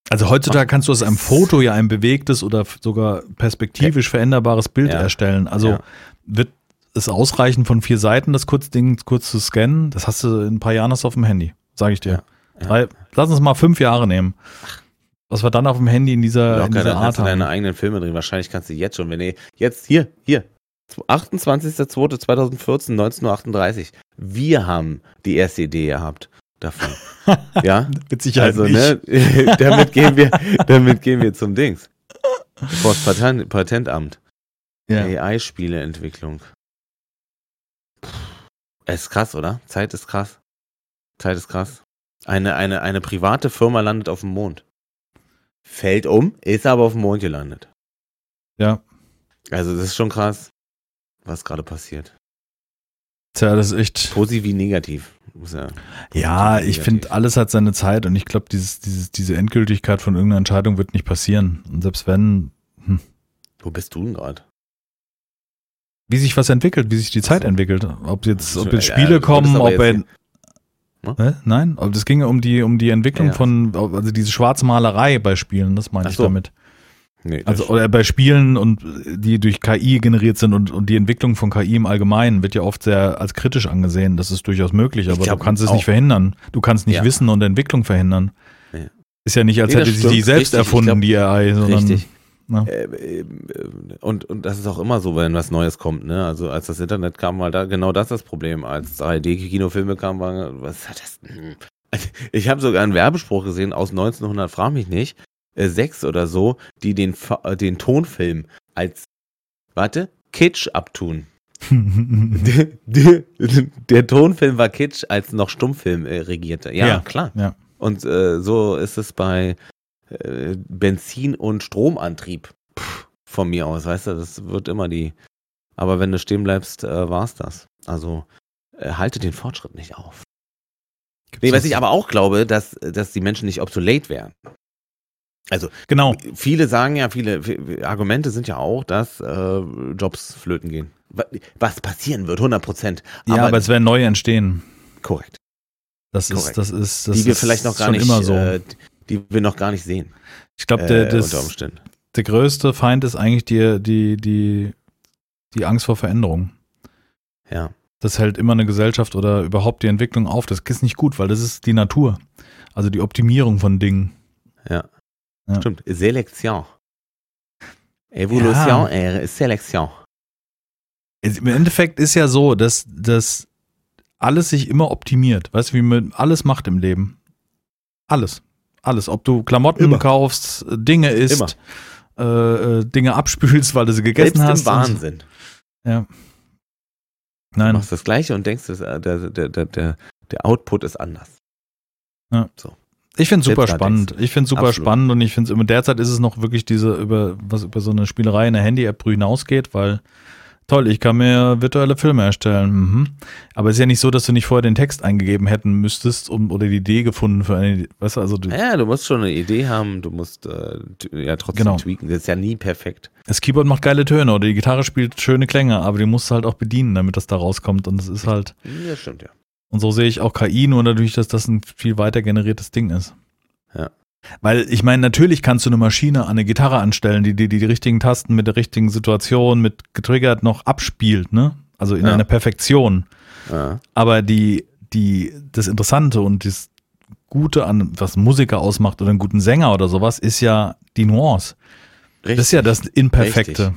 Also heutzutage kannst du aus einem Foto ja ein bewegtes oder sogar perspektivisch veränderbares Bild Ja. erstellen. Also Ja. wird es ausreichen, von vier Seiten das Kurzding kurz zu scannen? Das hast du in ein paar Jahren hast du auf dem Handy, sage ich dir. Ja. Drei, lass uns mal fünf Jahre nehmen. Was wir dann auf dem Handy in dieser, in Locker, dieser dann Art du deine haben. eigenen Filme drin. Wahrscheinlich kannst du jetzt schon, wenn ihr jetzt hier, hier, 28.02.2014, 19.38 Uhr. Wir haben die erste Idee gehabt davon. ja, Mit Sicherheit also, nicht. ne, damit gehen wir, damit gehen wir zum Dings. Vor das Patent, Patentamt. Ja. AI-Spieleentwicklung. Es ist krass, oder? Zeit ist krass. Zeit ist krass. Eine, eine, eine private Firma landet auf dem Mond. Fällt um, ist aber auf dem Mond gelandet. ja. Also das ist schon krass, was gerade passiert. Tja, das ist echt. Positiv wie negativ. Muss ja, Ja, ich finde, alles hat seine Zeit und ich glaube, dieses, dieses, diese Endgültigkeit von irgendeiner Entscheidung wird nicht passieren. Und selbst wenn, Wo bist du denn gerade? wie sich was entwickelt, wie sich die Zeit so. entwickelt. Ob jetzt, ob Ja, jetzt ja, Spiele wolltest kommen, ob jetzt Hä? Nein, aber das ging um die, um die Entwicklung Ja, ja. von, also diese Schwarzmalerei bei Spielen, das meine ich so. damit. Nee, Also oder bei Spielen und die durch KI generiert sind und, und die Entwicklung von KI im Allgemeinen wird ja oft sehr als kritisch angesehen. Das ist durchaus möglich, aber glaub du kannst es auch. nicht verhindern. Du kannst nicht Ja. Wissen und Entwicklung verhindern. Ist ja nicht, als Nee, hätte sie die stimmt. selbst Richtig, ich erfunden, glaub- die AI, sondern Richtig. Ja. Äh, äh, und, und das ist auch immer so, wenn was Neues kommt, ne? Also als das Internet kam, war da genau das das Problem. Als 3D-Kinofilme kamen, war, was hat das? Ich habe sogar einen Werbespruch gesehen aus 1900, frag mich nicht, äh, sechs oder so, die den, äh, den Tonfilm als, warte, Kitsch abtun. Der Tonfilm war Kitsch, als noch Stummfilm äh, regierte. Ja, Ja. klar. Ja. Und äh, so ist es bei äh, Benzin- und Stromantrieb. Pff, von mir aus, weißt du, das wird immer die. Aber wenn du stehen bleibst, äh, war's das. Also äh, halte den Fortschritt nicht auf. Nee, was ich aber auch glaube, dass, dass die Menschen nicht obsolet wären. Also Genau. viele sagen ja, viele viele Argumente sind ja auch, dass äh, Jobs flöten gehen. Wa- Was passieren wird, 100 Prozent. Ja, aber, es werden neue entstehen. korrekt. Das ist, Korrekt. das ist, das die wir ist vielleicht noch gar schon nicht, immer so. äh, die wir noch gar nicht sehen. ich glaube, äh, der, unter Umständen. der größte Feind ist eigentlich die, die, die, die Angst vor Veränderung. Ja. Das hält immer eine Gesellschaft oder überhaupt die Entwicklung auf. Das ist nicht gut, weil das ist die Natur. Also die Optimierung von Dingen. Ja. Ja. Stimmt. Selektion. Evolution, äh, Selektion. Im Endeffekt ist ja so, dass, dass alles sich immer optimiert. Weißt du, wie man alles macht im Leben? Alles. Alles. Ob du Klamotten Immer. kaufst, Dinge isst, äh, äh, Dinge abspülst, weil du sie gegessen Selbst hast. im und- Wahnsinn. Ja. Du Nein, machst das Gleiche und denkst, äh, der, der, der, der, der Output ist anders. ich finde super Selbst da spannend. Ich finde super Absolut. spannend und ich finde es derzeit ist es noch wirklich diese über was über so eine Spielerei in der Handy-App hinausgeht, weil toll, ich kann mir virtuelle Filme erstellen. Mhm. Aber es ist ja nicht so, dass du nicht vorher den Text eingegeben hätten müsstest um, oder die Idee gefunden für eine, weißt du, also du, Ja, du musst schon eine Idee haben, du musst äh, ja trotzdem Genau. tweaken. Das ist ja nie perfekt. das Keyboard macht geile Töne oder die Gitarre spielt schöne Klänge, aber die musst du halt auch bedienen, damit das da rauskommt und es ist halt Ja, stimmt, ja. Und so sehe ich auch KI, nur dadurch, dass das ein viel weiter generiertes Ding ist. Ja. Weil ich meine, natürlich kannst du eine Maschine an eine Gitarre anstellen, die die, die, die richtigen Tasten mit der richtigen Situation, mit getriggert noch abspielt, ne? Also in Ja. einer Perfektion. Ja. Aber die, die, das Interessante und das Gute an, was Musiker ausmacht oder einen guten Sänger oder sowas, ist ja die Nuance. Richtig. Das ist ja das Imperfekte.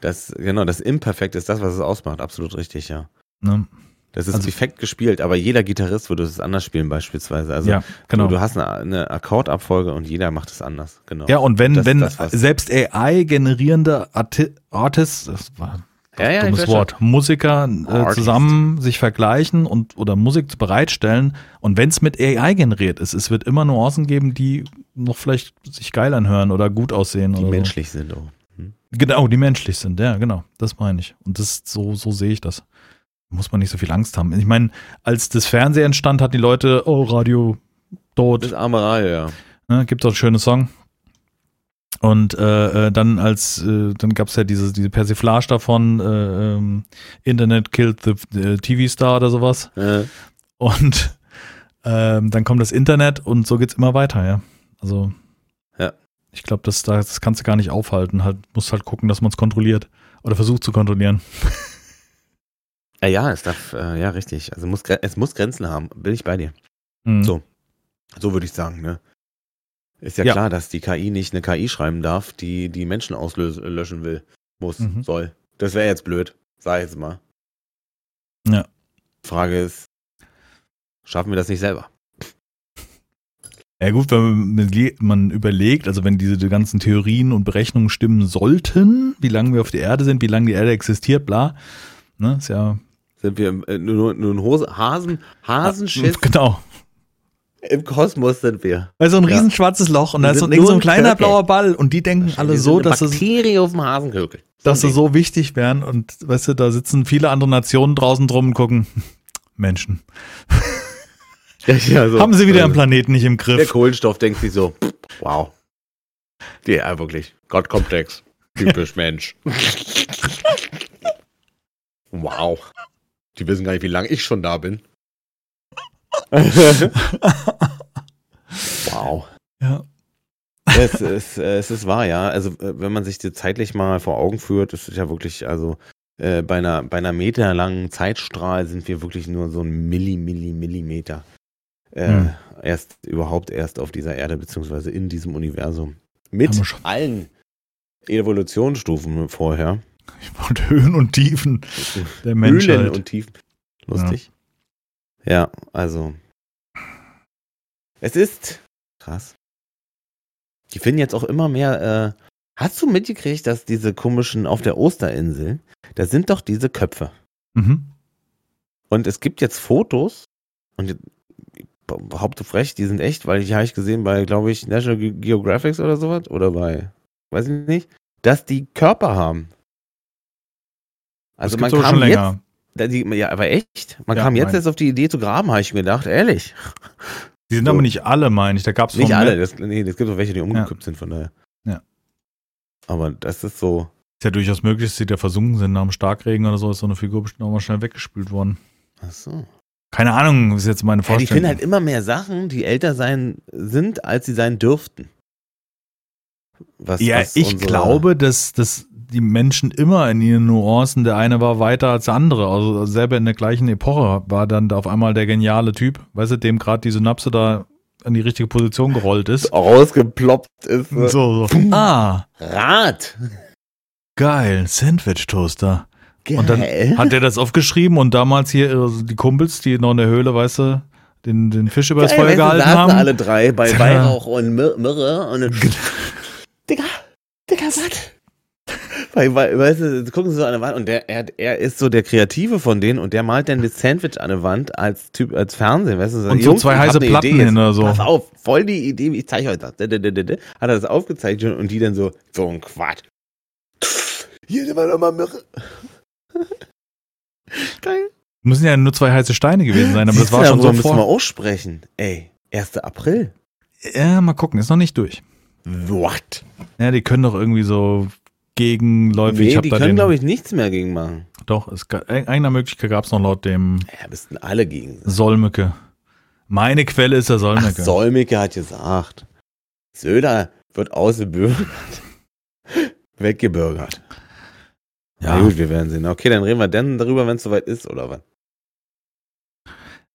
Das, genau, das Imperfekt ist das, was es ausmacht. Absolut richtig, ja. Ne? Das ist Also- perfekt gespielt, aber jeder Gitarrist würde es anders spielen, beispielsweise. Also ja, genau. du, du hast eine, eine Akkordabfolge und jeder macht es anders. Genau. ja, und wenn, Das wenn das, selbst AI-generierende Arti Artists, das war ja, ja, dummes Wort, Musiker äh, zusammen sich vergleichen und oder Musik bereitstellen und wenn es mit AI generiert ist, es wird immer Nuancen geben, die noch vielleicht sich geil anhören oder gut aussehen Die oder menschlich sind auch. Hm? so. Genau, die menschlich sind, ja, genau, das meine ich und das so so sehe ich das. Muss man nicht so viel Angst haben. Ich meine, als das Fernsehen entstand, hatten die Leute, oh Radio tot, Das arme Radio, ja. Ne, gibt doch einen schönen Song. Und äh, äh, dann als äh, dann gab es ja diese diese Persiflage davon äh, ähm, Internet killed the, the TV Star oder sowas Äh, und ähm, dann kommt das Internet und so geht's immer weiter ja also Ja. ich glaube das da- das kannst du gar nicht aufhalten halt musst halt gucken dass man es kontrolliert oder versucht zu kontrollieren ja, ja, es darf, äh, ja, richtig. Also muss, es muss Grenzen haben. Bin ich bei dir. Mhm. So. So würde ich sagen, ne? Ist ja, Ja. klar, dass die KI nicht eine KI schreiben darf, die die Menschen auslöschen will, muss, Mhm. soll. Das wäre jetzt blöd, sag ich jetzt mal. Ja. Frage ist, schaffen wir das nicht selber? Ja gut, wenn man, überlegt, also wenn diese die ganzen Theorien und Berechnungen stimmen sollten, wie lange wir auf der Erde sind, wie lange die Erde existiert, bla, ne, ist ja Sind wir im, äh, nur, nur ein Hose, Hasen, Hasenschiss genau. im Kosmos sind wir. Weil so ein riesen schwarzes Loch und da ist so, ein ein kleiner blauer Ball und die denken alle so, dass sie, Bakterie auf dem Hasenkökel. dass sie so wichtig wären und weißt du, da sitzen viele andere Nationen draußen drum und gucken, Menschen, ja, so. haben sie wieder Also, am Planeten nicht im Der Griff. Kohlenstoff denkt sich so, wow. Ja, wirklich. Gottkomplex. Typisch Mensch. wow. Die wissen gar nicht, wie lange ich schon da bin. wow. Ja. Es ist, äh, es ist wahr, ja. Also, äh, wenn man sich das zeitlich mal vor Augen führt, ist es ja wirklich, also, äh, bei einer, bei einer meterlangen Zeitstrahl sind wir wirklich nur so ein Milli, Milli, Millimeter. Äh, Hm. Erst, überhaupt erst auf dieser Erde, beziehungsweise in diesem Universum. Mit allen Evolutionsstufen vorher. Ich wollte Höhen und Tiefen der Menschheit. Höhlen und Tiefen. Lustig. Ja. also. Es ist krass. Die finden jetzt auch immer mehr. Äh, hast du mitgekriegt, dass diese komischen auf der Osterinsel, da sind doch diese Köpfe. Mhm. Und es gibt jetzt Fotos, und ich behaupte frech, die sind echt, weil die habe ich gesehen bei, glaube ich, National Ge- Geographic oder sowas, oder bei, weiß ich nicht, dass die Körper haben. Also das man kam schon jetzt, die, ja, aber echt, man Ja, kam jetzt erst auf die Idee zu graben, habe ich mir gedacht, ehrlich. Die sind so. aber nicht alle, meine ich. Da gab es Nicht alle, das, nee, es gibt auch welche, die umgekippt sind, von daher. Ja. Aber das ist so, Ist ja durchaus möglich, dass sie da versunken sind nach dem Starkregen oder so, ist so eine Figur bestimmt auch mal schnell weggespült worden. ach so. Keine Ahnung, ist jetzt meine Ja, die Vorstellung. finden halt immer mehr Sachen, die älter sein sind, als sie sein dürften. Was, ja, was ich unsere- glaube, dass, dass die Menschen immer in ihren Nuancen, der eine war weiter als der andere. Also selber in der gleichen Epoche war dann da auf einmal der geniale Typ, weißt du, dem gerade die Synapse da in die richtige Position gerollt ist. rausgeploppt ist. So, so. Ah, Rad. geil, Sandwich-Toaster. Geil. Und dann hat er das aufgeschrieben und damals hier äh, die Kumpels, die noch in der Höhle, weißt du, den, den Fisch übers Geil, Feuer gehalten haben. alle drei bei. Weihrauch und Mir Myrrhe und dann, Digga, Digga, was? Weil, weil, weißt du, gucken sie so an der Wand und der, er, er ist so der Kreative von denen und der malt dann das Sandwich an der Wand als Typ, als Fernsehen, weißt du? Und so zwei ich hab heiße Platten Idee hin oder so. Pass auf, voll die Idee, ich zeige euch das. Hat er das aufgezeichnet und die dann so, so ein Quatsch. Hier nehmen wir doch mal Myrrhe. Geil. Müssen ja nur zwei heiße Steine gewesen sein, aber das war schon so müssen wir aussprechen. Ey, 1. April. Ja, mal gucken, ist noch nicht durch. What? Ja, die können doch irgendwie so gegenläufig. ich Nee, hab die können, glaube ich, nichts mehr gegen machen. Doch, es, einer Möglichkeit gab es noch laut dem Ja, müssten alle gegen sein. Solmecke. Meine Quelle ist der Ach, Solmecke. Hat gesagt, Söder wird ausgebürgert. Weggebürgert. Ja. ja, Na gut, wir werden sehen. Okay, dann reden wir dann darüber, wenn es soweit ist, oder was?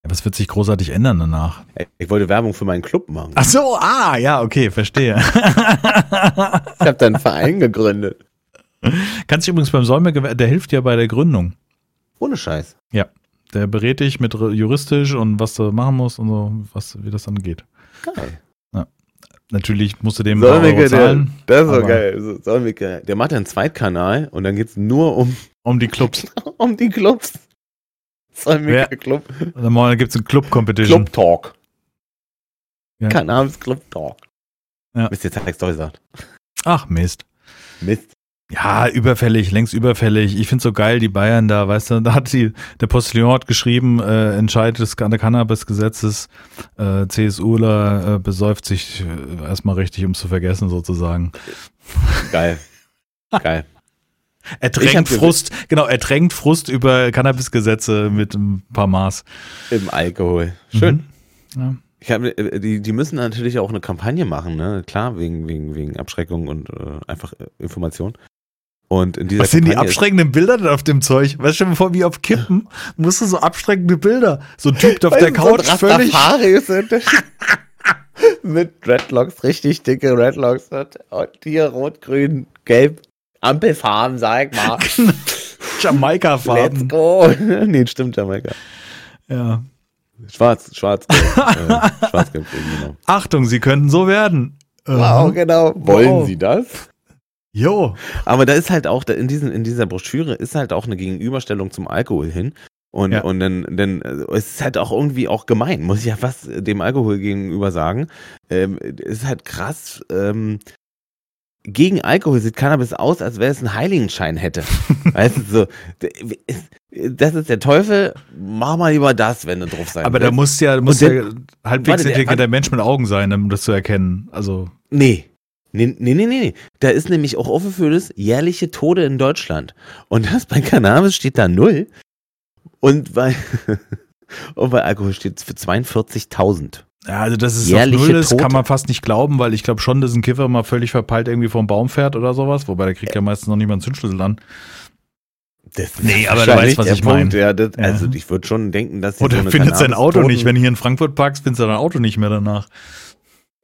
was wird sich großartig ändern danach? Ich wollte Werbung für meinen Club machen. Ach so, ah, ja, okay, verstehe. Ich habe da einen Verein gegründet. Kannst dich übrigens beim Solmecke, der hilft ja bei der Gründung. Ohne Scheiß. Der berät dich mit juristisch und was du machen musst und so, was, wie das dann geht. Geil. Natürlich musst du dem Solmecke, der, zahlen, das ist so geil. So, Solmecke, der macht einen Zweitkanal und dann geht's nur um, um die Clubs. um die Clubs. Solmecke Club. Dann morgen gibt's eine Club-Competition. Club Talk. Ja. Cannabis Club Talk. Ja. Mist, jetzt hat ich's doch gesagt. Ach, Mist. Mist. Ja, überfällig, längst überfällig. Ich find's so geil, die Bayern da, weißt du, da hat die, der Postillon hat geschrieben, äh, Entscheid des Can- Cannabis-Gesetzes, äh, CSUler äh, besäuft sich äh, erstmal richtig, um zu vergessen, sozusagen. Geil. Geil. Ertränkt gesehen- Frust, genau, ertränkt Frust über Cannabis-Gesetze mit ein paar Maß. Im Alkohol. Schön. Mhm. Ja. Ich hab, äh, die, die müssen natürlich auch eine Kampagne machen, ne? Klar, wegen, wegen, wegen Abschreckung und äh, einfach äh, Information. Und in dieser Was sind die Kampagne abschreckenden Bilder denn auf dem Zeug? Weißt du, stell dir vor, wie auf Kippen, musst du so abschreckende Bilder. So ein Typ auf der du, so Couch, völlig. Mit Dreadlocks, richtig dicke Dreadlocks und, hier rot, grün, gelb, Ampelfarben, sag mal. Let's Jamaika-Farben. go. nee, stimmt, Jamaika. Ja. Schwarz, schwarz, gelb, äh, schwarz, genau. Achtung, sie könnten so werden. Wow, Äh, genau. Wollen Wow. Sie das? Jo. Aber da ist halt auch, da in, diesen, in dieser Broschüre ist halt auch eine Gegenüberstellung zum Alkohol hin. Und, Ja. und dann, dann äh, es ist halt auch irgendwie auch gemein, muss ich ja was dem Alkohol gegenüber sagen. Ähm, es ist halt krass. Ähm, gegen Alkohol sieht Cannabis aus, als wäre es einen Heiligenschein hätte. weißt du, so, das ist der Teufel, mach mal lieber das, wenn du drauf sein Aber da willst. muss ja, muss ja halbwegs intelligenter Mensch mit Augen sein, um das zu erkennen. Also, Nee. Nee, nee, nee, nee. Da ist nämlich auch offen für das jährliche Tode in Deutschland. Und das bei Cannabis steht da null. Und bei, und bei Alkohol steht es für 42.000. ja, also dass es Jährliche Null ist, Tote. kann man fast nicht glauben, weil ich glaube schon, dass ein Kiffer mal völlig verpeilt irgendwie vom Baum fährt oder sowas, wobei der kriegt ja meistens noch nicht mal einen Zündschlüssel an. Das Nee, ist aber du weißt, was ich mein. Punkt, Ja, das, Ja. Also ich würde schon denken, dass Oder so findet sein Auto nicht. Wenn du hier in Frankfurt parkst, findest du dein Auto nicht mehr danach.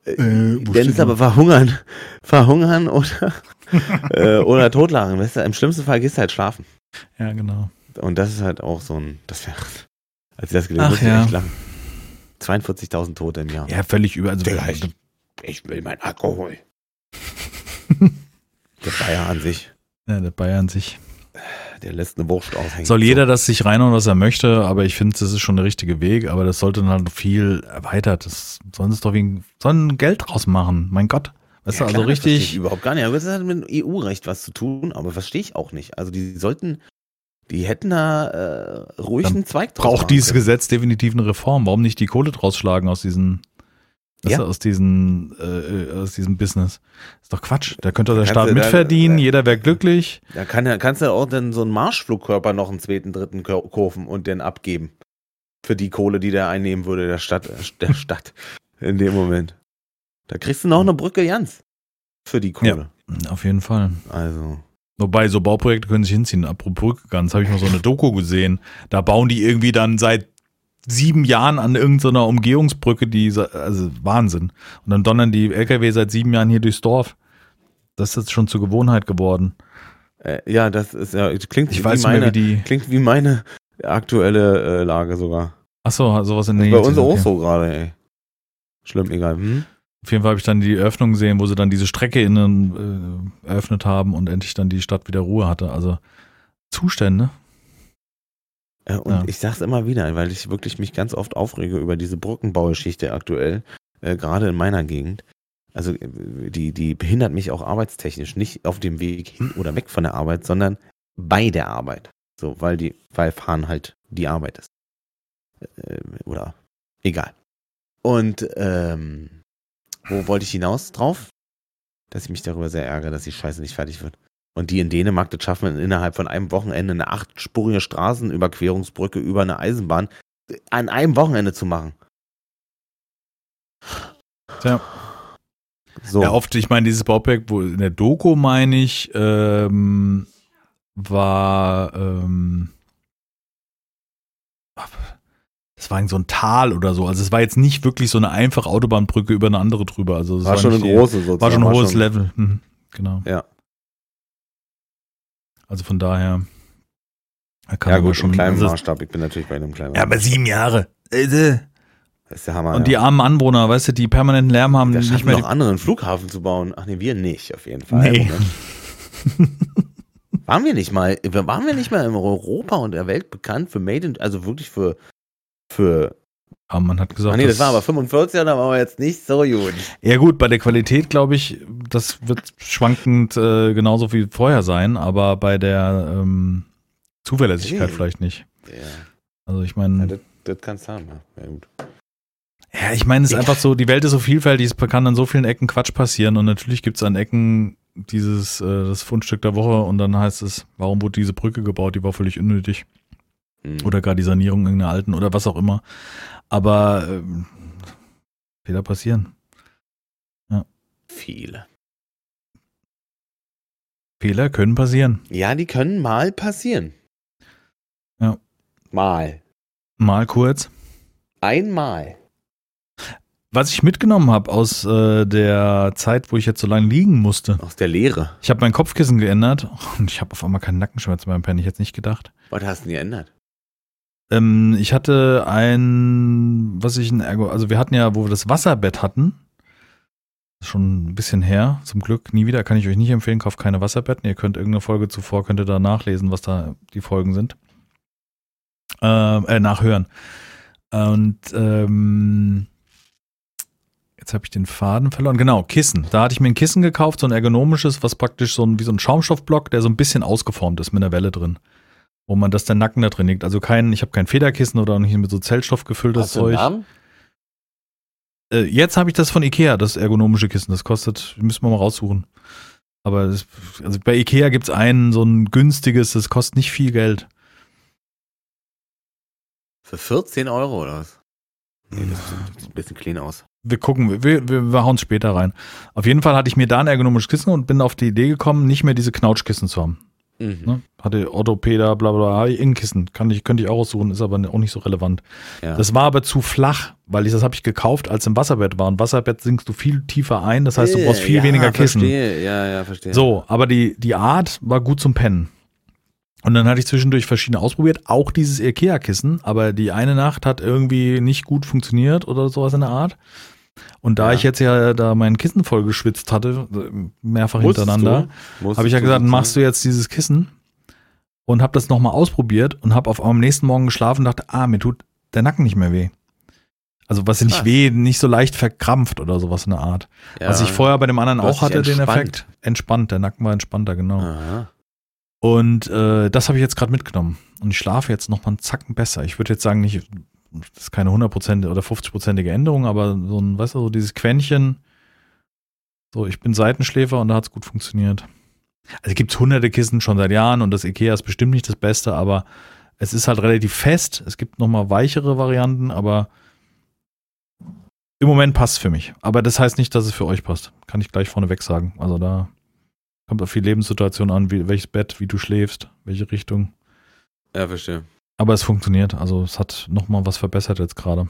Äh, wo Dennis aber verhungern. Verhungern oder, äh, oder totlachen. Weißt du, im schlimmsten Fall gehst du halt schlafen. Ja, genau. Und das ist halt auch so ein, das wäre, als ich das gelesen habe, ja. echt lachen. 42.000 Tote im Jahr. Ja, völlig über. Also, ich- Ich will mein Alkohol. der Bayer an sich, ja, der Bayern sich. Der lässt eine Wurst aushängen. Soll jeder das sich reinhauen, was er möchte, aber ich finde, das ist schon der richtige Weg, aber das sollte dann halt viel erweitert. Das sollen es doch wegen, sollen Geld draus machen. Mein Gott. Weißt Ja, du, klar, also das ich richtig. überhaupt gar nicht. Aber das hat mit dem EU-Recht was zu tun, aber verstehe ich auch nicht. Also die sollten, die hätten da äh, ruhig Dann einen Zweig draus Braucht dieses. Gesetz definitiv eine Reform. Warum nicht die Kohle draus schlagen aus diesen, Ja. aus diesen, äh, aus diesem Business? Ist doch Quatsch. Da könnte der Staat da- mitverdienen, da- jeder wäre glücklich. Da kann, ja- kannst du auch dann so einen Marschflugkörper noch einen zweiten, dritten kaufen und den abgeben. Für die Kohle, die der einnehmen würde, der Stadt, der Stadt in dem Moment. Da kriegst du noch eine Brücke ganz. Für die Kohle. Auf jeden Fall. Also. Wobei, so Bauprojekte können sich hinziehen. Apropos Brücke ganz, habe ich mal so eine Doku gesehen. Da bauen die irgendwie dann seit sieben Jahren an irgendeiner Umgehungsbrücke, die, also Wahnsinn. Und dann donnern die LKW seit sieben Jahren hier durchs Dorf. Das ist jetzt schon zur Gewohnheit geworden. Äh, ja, das ist ja, klingt Ich wie weiß meine, mehr, wie die. klingt wie meine aktuelle äh, Lage sogar. Achso, sowas in Das der ist bei uns okay. auch so gerade, ey. Schlimm, egal. Hm? Auf jeden Fall habe ich dann die Eröffnung gesehen, wo sie dann diese Strecke innen äh, eröffnet haben und endlich dann die Stadt wieder Ruhe hatte. Also Zustände. Äh, und Ja. ich sag's immer wieder, weil ich wirklich mich ganz oft aufrege über diese Brückenbaugeschichte aktuell, äh, gerade in meiner Gegend. Also äh, die, die behindert mich auch arbeitstechnisch, nicht auf dem Weg hin oder weg von der Arbeit, sondern bei der Arbeit. So, weil die, weil Fahren halt die Arbeit ist. Äh, oder egal. Und ähm, wo wollte ich hinaus drauf? Dass ich mich darüber sehr ärgere, dass die Scheiße nicht fertig wird. Und die in Dänemark, das schaffen innerhalb von einem Wochenende eine achtspurige Straßenüberquerungsbrücke über eine Eisenbahn an einem Wochenende zu machen. Tja. So. Ja, oft, ich meine, dieses Bauprojekt, wo in der Doku, meine ich, ähm, war, ähm, das war in so ein Tal oder so. Also es war jetzt nicht wirklich so eine einfache Autobahnbrücke über eine andere drüber. Also es war schon eine große sozusagen. War schon ein hohes Level. Mhm, genau. Ja. Also von daher. Da kann Ja gut, schon. im kleinen also, Maßstab. Ich bin natürlich bei einem kleinen ja, aber sieben Jahre. Äh, Das ist der Hammer. Und die ja. armen Anwohner, weißt du, die permanenten Lärm haben, da nicht mehr noch die andere einen Flughafen zu bauen. Ach nee, wir nicht, auf jeden Fall. Nee. Moment. Waren wir nicht mal, waren wir nicht mal in Europa und der Welt bekannt für Made in, also wirklich für, für, Aber man hat gesagt, ach nee, das war aber 45, da waren wir jetzt nicht so gut. Ja gut, bei der Qualität glaube ich, das wird schwankend äh, genauso wie vorher sein, aber bei der ähm, Zuverlässigkeit Hm. vielleicht nicht. Ja, Also ich ja meine, das, das kannst du haben, ja. ja gut. ja, ich meine, es ist Ja. einfach so, die Welt ist so vielfältig, es kann an so vielen Ecken Quatsch passieren und natürlich gibt es an Ecken dieses, äh, das Fundstück der Woche und dann heißt es, warum wurde diese Brücke gebaut, die war völlig unnötig. Hm. Oder gar die Sanierung irgendeiner alten oder was auch immer. Aber ähm, Fehler passieren. viele. Fehler können passieren. Ja, die können mal passieren. Ja. Mal. Mal kurz. Einmal. Was ich mitgenommen habe aus äh, der Zeit, wo ich jetzt so lange liegen musste. Aus der Leere. Ich habe mein Kopfkissen geändert und ich habe auf einmal keinen Nackenschmerz beim Pennen. Ich hätte nicht gedacht. Was hast du denn geändert? Ähm, ich hatte ein, was ich ein Ergo, also wir hatten ja, wo wir das Wasserbett hatten, schon ein bisschen her, zum Glück, nie wieder, kann ich euch nicht empfehlen, kauft keine Wasserbetten. Ihr könnt irgendeine Folge zuvor, könnt ihr da nachlesen, was da die Folgen sind. Äh, äh nachhören. Und ähm, jetzt habe ich den Faden verloren. Genau, Kissen. Da hatte ich mir ein Kissen gekauft, so ein ergonomisches, was praktisch so ein, wie so ein Schaumstoffblock, der so ein bisschen ausgeformt ist mit einer Welle drin. Wo man das der Nacken da drin liegt. Also kein, ich habe kein Federkissen oder nicht mit so Zellstoff gefülltes einen Zeug. Namen? Äh, jetzt habe ich das von Ikea, das ergonomische Kissen. Das kostet, müssen wir mal raussuchen. Aber das, also bei Ikea gibt's einen, so ein günstiges, das kostet nicht viel Geld. Für 14 Euro oder was? Nee, das sieht- ein bisschen clean aus. Wir gucken, wir, wir, wir hauen später rein. Auf jeden Fall hatte ich mir da ein ergonomisches Kissen und bin auf die Idee gekommen, nicht mehr diese Knautschkissen zu haben. Mhm. Ne? Hatte Orthopäder, bla bla, bla, Innenkissen. Kann ich, könnte ich auch aussuchen, ist aber auch nicht so relevant. Ja. Das war aber zu flach, weil ich das habe ich gekauft, als im Wasserbett war. Im Wasserbett sinkst du viel tiefer ein, das heißt, du brauchst viel ja, weniger Kissen. Verstehe. Ja, ja, verstehe. So, aber die, die Art war gut zum Pennen. Und dann hatte ich zwischendurch verschiedene ausprobiert, auch dieses IKEA-Kissen, aber die eine Nacht hat irgendwie nicht gut funktioniert oder sowas in der Art. Und da Ja. ich jetzt ja da mein Kissen voll geschwitzt hatte, mehrfach Musstest hintereinander, habe ich ja gesagt, machst du jetzt dieses Kissen und habe das nochmal ausprobiert und habe auf am nächsten Morgen geschlafen und dachte, ah, mir tut der Nacken nicht mehr weh. Also was nicht weh, nicht so leicht verkrampft oder sowas in der Art. Ja. Was ich vorher bei dem anderen auch hatte, den. Effekt. Entspannt, der Nacken war entspannter, genau. Aha. Und äh, das habe ich jetzt gerade mitgenommen. Und ich schlafe jetzt noch mal einen Zacken besser. Ich würde jetzt sagen, nicht, das ist keine 100% oder 50%ige Änderung, aber so ein, weißt du, so dieses Quäntchen. So, ich bin Seitenschläfer und da hat es gut funktioniert. Also gibt es hunderte Kissen schon seit Jahren und das Ikea ist bestimmt nicht das Beste, aber es ist halt relativ fest. Es gibt noch mal weichere Varianten, aber im Moment passt es für mich. Aber das heißt nicht, dass es für euch passt. Kann ich gleich vorneweg sagen. Also da kommt auf die Lebenssituation an, wie, welches Bett, wie du schläfst, welche Richtung. Ja, verstehe. Aber es funktioniert. Also es hat noch mal was verbessert jetzt gerade.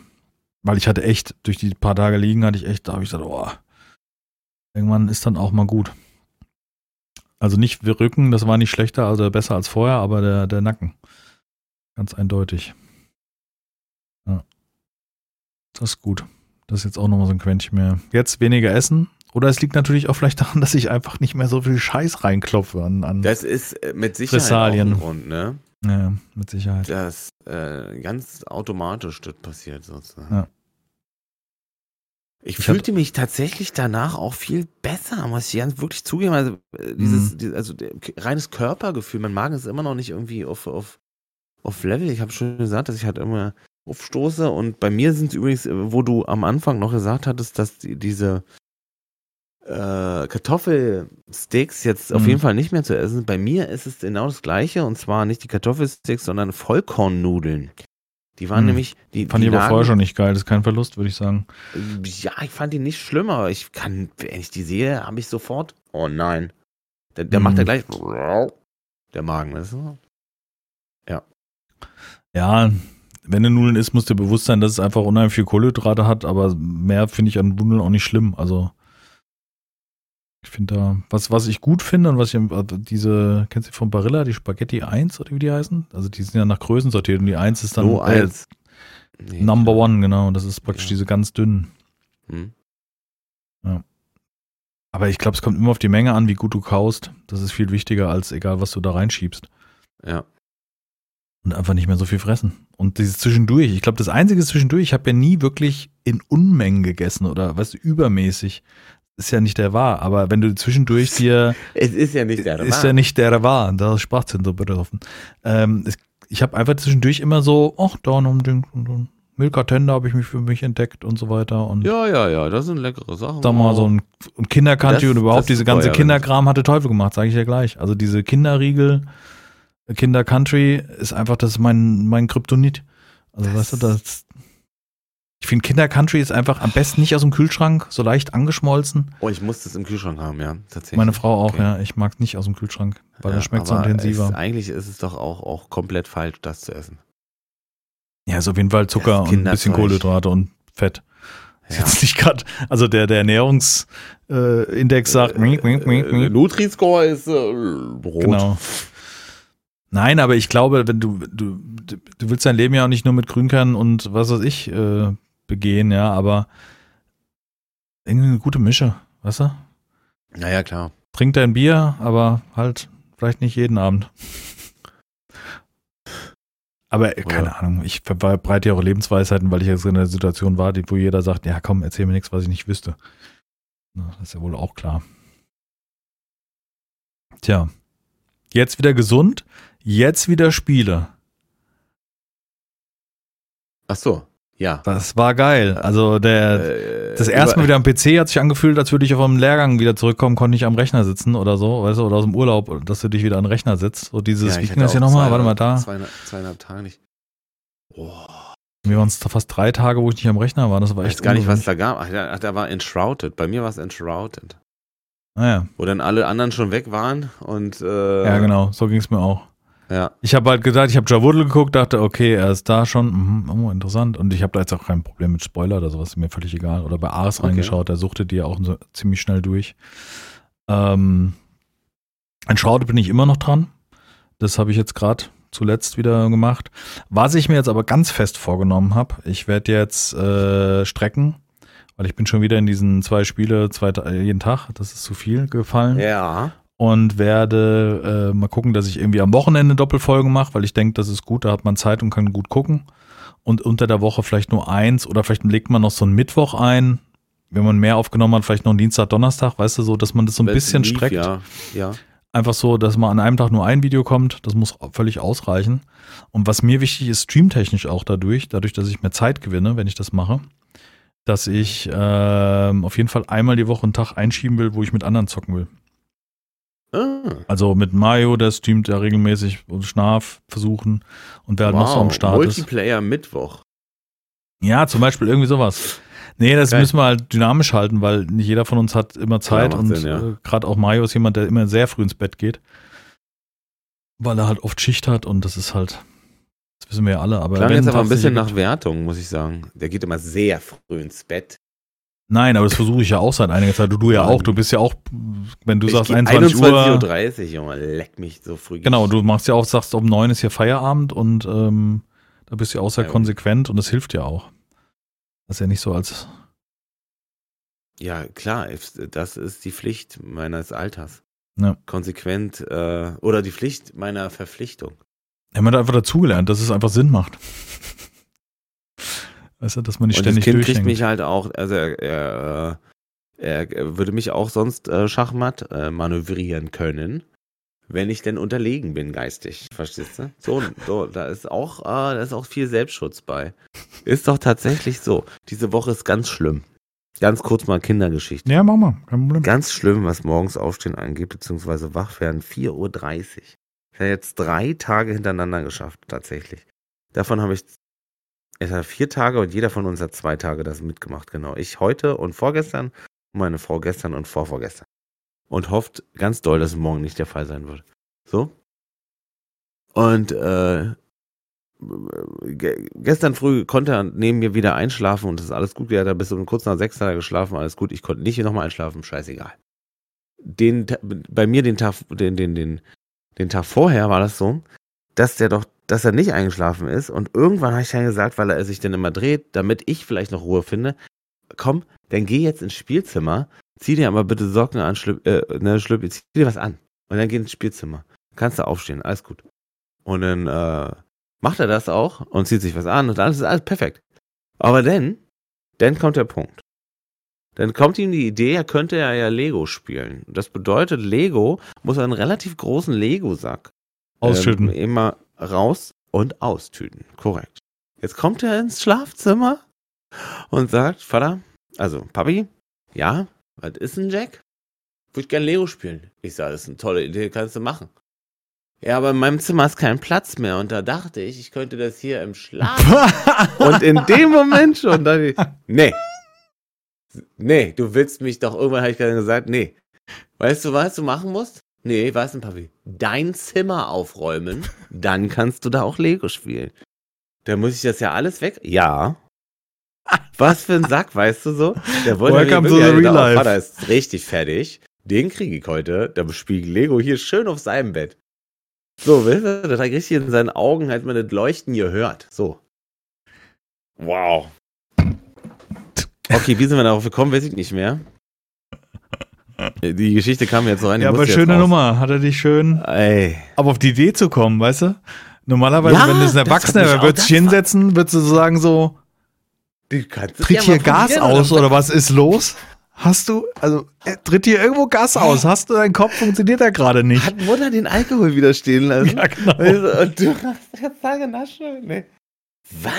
Weil ich hatte echt, durch die paar Tage liegen, hatte ich echt, da habe ich gesagt, oh, irgendwann ist dann auch mal gut. Also nicht wir Rücken, das war nicht schlechter, also besser als vorher, aber der, der Nacken. Ganz eindeutig. Ja. Das ist gut. Das ist jetzt auch nochmal so ein Quäntchen mehr. Jetzt weniger essen. Oder es liegt natürlich auch vielleicht daran, dass ich einfach nicht mehr so viel Scheiß reinklopfe an, an Das ist äh, mit Sicherheit Fressalien. auch ein Grund, ne? Ja, mit Sicherheit. Das äh, ganz automatisch das passiert sozusagen. Ja. Ich, Ich fühlte mich tatsächlich danach auch viel besser, muss ich ganz wirklich zugeben. Also äh, dieses, Mhm. also reines Körpergefühl, mein Magen ist immer noch nicht irgendwie auf, auf, auf Level. Ich habe schon gesagt, dass ich halt immer aufstoße und bei mir sind es übrigens, äh, wo du am Anfang noch gesagt hattest, dass die, diese äh, Kartoffelsticks jetzt auf Mhm. jeden Fall nicht mehr zu essen. Bei mir ist es genau das gleiche und zwar nicht die Kartoffelsticks, sondern Vollkornnudeln. Die waren Mhm. nämlich, die, Fand die ich aber lagen- vorher schon nicht geil. Das ist kein Verlust, würde ich sagen. ja, ich fand die nicht schlimm, aber ich kann, wenn ich die sehe, habe ich sofort, oh nein. Der, der Mhm. macht ja gleich, der Magen, weißt du? Ja, wenn du Nudeln isst, musst du dir bewusst sein, dass es einfach unheimlich viel Kohlenhydrate hat, aber mehr finde ich an Nudeln auch nicht schlimm. Also ich finde da, was, was ich gut finde und was ich, also diese, kennst du die von Barilla, die Spaghetti 1 oder wie die heißen? Also die sind ja nach Größen sortiert und die 1 ist dann äh, eins. Nee, Number One, genau. Das ist praktisch Ja. diese ganz dünnen. Hm. Aber ich glaube, es kommt immer auf die Menge an, wie gut du kaust. Das ist viel wichtiger, als egal, was du da reinschiebst. Ja. und einfach nicht mehr so viel fressen. Und dieses Zwischendurch, ich glaube, das einzige Zwischendurch, ich habe ja nie wirklich in Unmengen gegessen oder weißt du, übermäßig. Ist ja nicht der wahr, aber wenn du zwischendurch dir, Es ist ja nicht der ist ja nicht der wahr, da ist Sprachzentrum betroffen. Ähm, es, ich habe einfach zwischendurch immer so, ach, da noch ein Ding, und ein Milka-Tender habe ich mich für mich entdeckt und so weiter. Und Ja, ja, ja, das sind leckere Sachen. da mal so ein, Kindercountry Das- und überhaupt diese ganze Kinderkram hatte Teufel gemacht, sage ich ja gleich. Also diese Kinderriegel, Kinder Country ist einfach das ist mein mein Kryptonit. Also Das- weißt du, das ich finde Kinder Country ist einfach am besten nicht aus dem Kühlschrank, so leicht angeschmolzen. Oh, ich muss das im Kühlschrank haben, ja, tatsächlich. Meine Frau auch, Okay. ja. Ich mag es nicht aus dem Kühlschrank, weil Ja, das schmeckt so aber intensiver. Es, eigentlich ist es doch auch, auch komplett falsch, das zu essen. Ja, ist auf jeden Fall Zucker und ein bisschen. Kohlenhydrate und Fett. Ist Ja. jetzt nicht gerade, also der, der Ernährungsindex äh, sagt, Äh, mink. Nutri-Score ist äh, rot. Genau. Nein, aber ich glaube, wenn du, du, du willst dein Leben ja auch nicht nur mit Grünkernen und was weiß ich äh, begehen, ja, aber irgendwie eine gute Mische, weißt du? Naja, klar. Trink dein Bier, aber halt vielleicht nicht jeden Abend. Aber keine. Ahnung, ich verbreite ja auch Lebensweisheiten, weil ich jetzt in einer Situation war, wo jeder sagt, ja komm, erzähl mir nichts, was ich nicht wüsste. Das ist ja wohl auch klar. Tja, jetzt wieder gesund, jetzt wieder Spiele. Ach so, ja. Das war geil. Also der, Äh, das erste Mal wieder am PC hat sich angefühlt, als würde ich auf einem Lehrgang wieder zurückkommen, konnte nicht am Rechner sitzen oder so, weißt du, oder aus dem Urlaub, dass du dich wieder an den Rechner sitzt. So dieses, Ja, wie ich ging das hier nochmal? Warte mal da. Zweieinhalb, zweieinhalb Tage nicht. Boah. Mir waren es fast drei Tage, wo ich nicht am Rechner war. Das war Ich echt weiß gar nicht, was da gab. Ach, da, da war Enshrouded. Bei mir war es Enshrouded. Naja. Wo dann alle anderen schon weg waren und äh, Ja, genau, so ging es mir auch. Ja. Ich habe halt gedacht, ich habe Javudel geguckt, dachte, okay, er ist da schon, mhm, oh, interessant. Und ich habe da jetzt auch kein Problem mit Spoiler oder sowas, ist mir völlig egal. Oder bei Ars Okay. reingeschaut, der suchte die ja auch so ziemlich schnell durch. Ähm, Shrouded bin ich immer noch dran. Das habe ich jetzt gerade zuletzt wieder gemacht. Was ich mir jetzt aber ganz fest vorgenommen habe, ich werde jetzt äh, strecken, weil ich bin schon wieder in diesen zwei Spiele zwei, jeden Tag, das ist zu viel gefallen Ja. Und werde äh, mal gucken, dass ich irgendwie am Wochenende Doppelfolgen mache, weil ich denke, das ist gut, da hat man Zeit und kann gut gucken. Und unter der Woche vielleicht nur eins oder vielleicht legt man noch so einen Mittwoch ein, wenn man mehr aufgenommen hat, vielleicht noch einen Dienstag, Donnerstag, weißt du, so, dass man das so ein Wenn's bisschen lief, streckt. Ja, ja. Einfach so, dass mal an einem Tag nur ein Video kommt, das muss völlig ausreichen. Und was mir wichtig ist, streamtechnisch auch dadurch, dadurch, dass ich mehr Zeit gewinne, wenn ich das mache, dass ich ähm, auf jeden Fall einmal die Woche einen Tag einschieben will, wo ich mit anderen zocken will. Ah, Also mit Mario, der streamt ja regelmäßig und Schnaf versuchen und wer halt noch so am Start ist. Multiplayer Mittwoch. Ja, zum Beispiel irgendwie sowas. Nee, das Geil. müssen wir halt dynamisch halten, weil nicht jeder von uns hat immer Zeit macht und ja. äh, gerade auch Mario ist jemand, der immer sehr früh ins Bett geht, weil er halt oft Schicht hat und das ist halt, das wissen wir ja alle. Aber Klang jetzt aber ein bisschen nach Wertung, muss ich sagen. Der geht immer sehr früh ins Bett. Nein, aber das versuche ich ja auch seit einiger Zeit. Du, du ja auch. Du bist ja auch, wenn du Ich sagst geh 21 Uhr. 21.30 Uhr, Junge, leck mich so früh. Genau, du machst ja auch, sagst, um neun ist hier Feierabend und ähm, da bist du ja auch sehr Ja. konsequent und das hilft ja auch. Das ist ja nicht so als. Ja, klar, das ist die Pflicht meines Alters. Ja. Konsequent, äh, oder die Pflicht meiner Verpflichtung. Ja, man hat einfach dazugelernt, dass es einfach Sinn macht. Weißt du, dass man nicht Und das ständig Kind kriegt mich halt auch, also er, er würde mich auch sonst äh, Schachmatt äh, manövrieren können, wenn ich denn unterlegen bin geistig, verstehst du? So, so da ist auch, äh, da ist auch viel Selbstschutz bei. Ist doch tatsächlich so. Diese Woche ist ganz schlimm. Ganz kurz mal Kindergeschichte. Ja, mach mal, kein Problem. Ganz schlimm, was morgens aufstehen angeht, beziehungsweise wach werden. 4.30 Uhr. Ich habe jetzt drei Tage hintereinander geschafft, tatsächlich. Davon habe ich, es hat vier Tage und jeder von uns hat zwei Tage das mitgemacht, genau. Ich heute und vorgestern, meine Frau gestern und vorvorgestern. Und hofft ganz doll, dass es morgen nicht der Fall sein wird. So. Und äh, ge gestern früh konnte er neben mir wieder einschlafen und das ist alles gut. Er hat bis um kurz nach sechs geschlafen, alles gut. Ich konnte nicht nochmal einschlafen, scheißegal. Den, bei mir den Tag, den, den, den, den Tag vorher war das so, dass der doch, dass er nicht eingeschlafen ist und irgendwann habe ich dann gesagt, weil er sich dann immer dreht, damit ich vielleicht noch Ruhe finde, komm, dann geh jetzt ins Spielzimmer, zieh dir aber bitte Socken an, schlüpp, äh, ne, schlüpp, zieh dir was an und dann geh ins Spielzimmer. Kannst du aufstehen, alles gut. Und dann äh, macht er das auch und zieht sich was an und alles ist alles perfekt. Aber dann, dann kommt der Punkt. Dann kommt ihm die Idee, er könnte ja, ja Lego spielen. Das bedeutet, Lego muss einen relativ großen Lego-Sack Ausschütten. ähm, immer raus und austüten. Korrekt. Jetzt kommt er ins Schlafzimmer und sagt, Vater, also Papi, ja, was ist ein Jack? Würde gerne Lego spielen. Ich sage, das ist eine tolle Idee, kannst du machen. Ja, aber in meinem Zimmer ist kein Platz mehr und da dachte ich, ich könnte das hier im Schlaf. und in dem Moment schon, ich, nee. Nee, du willst mich doch, irgendwann habe ich gerade gesagt, nee. Weißt du, was du machen musst? Nee, weißt du, Papi, dein Zimmer aufräumen, dann kannst du da auch Lego spielen. Da muss ich das ja alles weg. Ja. Was für ein Sack, weißt du so? Der wollte Welcome to the real der life. Vater ist richtig fertig. Den kriege ich heute. Da spielt Lego hier schön auf seinem Bett. So, weißt du, das hat richtig in seinen Augen halt man das Leuchten gehört. So. Wow. Okay, wie sind wir darauf gekommen, weiß ich nicht mehr. Die Geschichte kam jetzt so rein. ja, aber schöne. Nummer. Hat er dich schön. Ey. Aber auf die Idee zu kommen, weißt du? Normalerweise, Ja, wenn das ein Erwachsener wäre, würdest du dich hinsetzen, würdest du so sagen so, tritt hier Gas aus oder was ist los? Hast du, also, äh, tritt hier irgendwo Gas aus? Hast du, dein Kopf funktioniert da gerade nicht? Hat Mutter den Alkohol wieder stehen lassen? Ja, genau. Du, Und du hast jetzt sagen, na schön, ne? Was?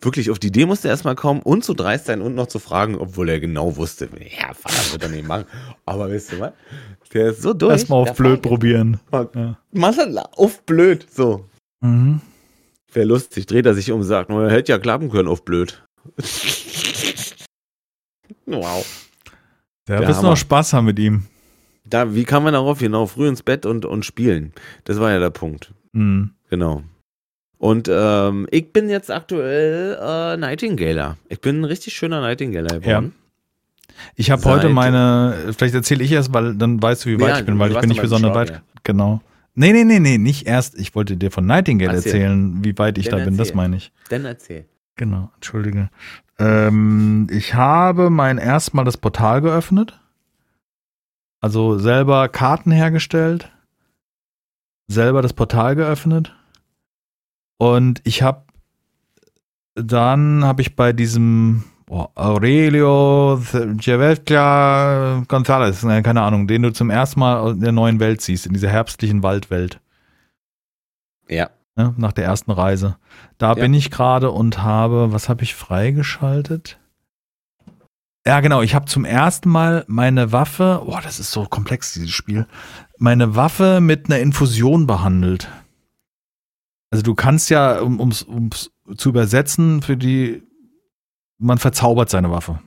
Wirklich, auf die Idee musste er erstmal kommen und zu dreist sein und noch zu fragen, obwohl er genau wusste, ja, Vater wird er nicht machen. Aber weißt du was? Der ist so durch. Erstmal auf blöd probieren. Ja. Mach das auf blöd. So. Mhm. Wäre lustig, dreht er sich um und sagt, er hätte ja klappen können auf blöd. wow. Der Der wirst Hammer. noch Spaß haben mit ihm. Da, wie kam man darauf? Genau, früh ins Bett und, und spielen. Das war ja der Punkt. Mhm. Genau. Und ähm, ich bin jetzt aktuell äh, Nightingaler. Ich bin ein richtig schöner Nightingaler geworden. Ich habe heute meine, vielleicht erzähle ich erst, weil dann weißt du, wie weit Ja, ich bin, weil ich bin nicht besonders Short, weit. ja. Genau. Nee, nee, nee, nee, nicht erst. Ich wollte dir von Nightingale Erzähl. erzählen, wie weit ich Dann da bin, das erzähl. meine ich. Dann erzähl. Genau, entschuldige. Ähm, ich habe mein erstmal das Portal geöffnet. Also selber Karten hergestellt. Selber das Portal geöffnet. Und ich habe dann habe ich bei diesem oh, Aurelio Giavelca González, ne, keine Ahnung, den du zum ersten Mal in der neuen Welt siehst, in dieser herbstlichen Waldwelt Ja. ne, nach der ersten Reise. Da Ja. bin ich gerade und habe, was habe ich freigeschaltet? Ja, genau, ich habe zum ersten Mal meine Waffe, boah, das ist so komplex, dieses Spiel, meine Waffe mit einer Infusion behandelt. Also du kannst ja, um ums zu übersetzen, für die, man verzaubert seine Waffe.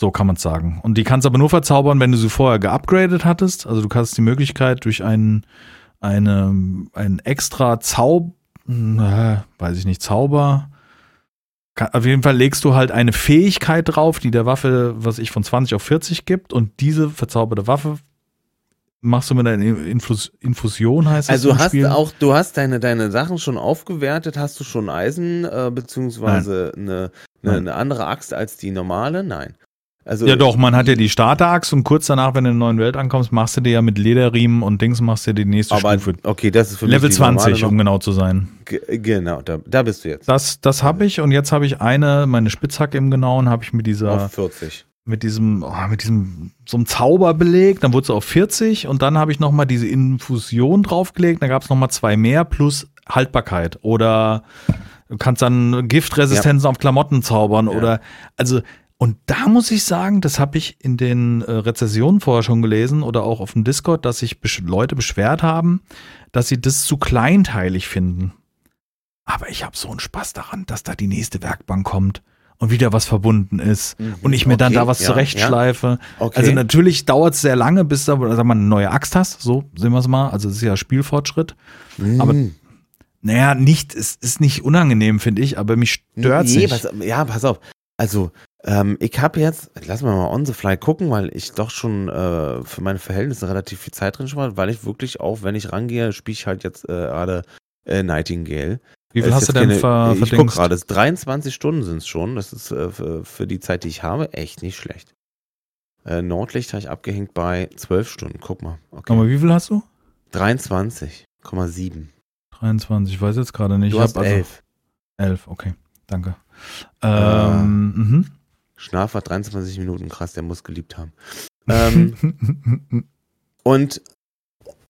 So kann man es sagen. Und die kannst aber nur verzaubern, wenn du sie vorher geupgradet hattest. Also du hast die Möglichkeit durch einen eine, ein extra Zaub, äh, weiß ich nicht, Zauber. Auf jeden Fall legst du halt eine Fähigkeit drauf, die der Waffe, was ich von 20 auf 40 gibt und diese verzauberte Waffe machst du mit einer Infus Infusion, heißt das Also hast Spiel. du auch, du hast deine, deine Sachen schon aufgewertet, hast du schon Eisen, äh, beziehungsweise eine, eine, eine andere Axt als die normale? Nein. Also Ja doch, man hat ja die Starter-Axt und kurz danach, wenn du in der neuen Welt ankommst, machst du dir ja mit Lederriemen und Dings machst du dir die nächste aber Stufe. okay, das ist für mich Level die 20, normale um genau zu sein. Ge- Genau, da, da bist du jetzt. Das, das habe ich und jetzt habe ich eine, meine Spitzhacke im Genauen, habe ich mit dieser Auf 40. mit diesem, oh, mit diesem, so einem Zauber belegt, dann wurde es auf 40 und dann habe ich nochmal diese Infusion draufgelegt, dann gab es nochmal zwei mehr plus Haltbarkeit. Oder du kannst dann Giftresistenzen auf Klamotten zaubern Ja. oder, also, und da muss ich sagen, das habe ich in den äh, Rezessionen vorher schon gelesen oder auch auf dem Discord, dass sich besch Leute beschwert haben, dass sie das zu kleinteilig finden. Aber ich habe so einen Spaß daran, dass da die nächste Werkbank kommt und wieder was verbunden ist Mhm. und ich mir dann Okay, da was ja, zurechtschleife. Okay. Also natürlich dauert es sehr lange, bis du sag mal, eine neue Axt hast, so sehen wir es mal. Also es ist ja Spielfortschritt. aber Mhm. Naja, nicht, es ist nicht unangenehm, finde ich, aber mich stört nee, nicht. pass, ja, pass auf. Also, ähm, ich habe jetzt, lass mal mal on the fly gucken, weil ich doch schon äh, für meine Verhältnisse relativ viel Zeit drin schon weil ich wirklich auch, wenn ich rangehe, spiele ich halt jetzt äh, gerade äh, Nightingale. Wie viel hast du denn keine- ver Ich guck verdingst? gerade, es 23 Stunden sind es schon. Das ist äh, für, für die Zeit, die ich habe, echt nicht schlecht. Äh, Nordlicht habe ich abgehängt bei 12 Stunden. Guck mal. Okay. Nochmal, wie viel hast du? 23,7. 23, ich weiß jetzt gerade nicht. Du Ich hast hab also 11. 11, okay, danke. Ähm, mhm. Schlaf war 23 Minuten. Krass, der muss geliebt haben. Ähm, Und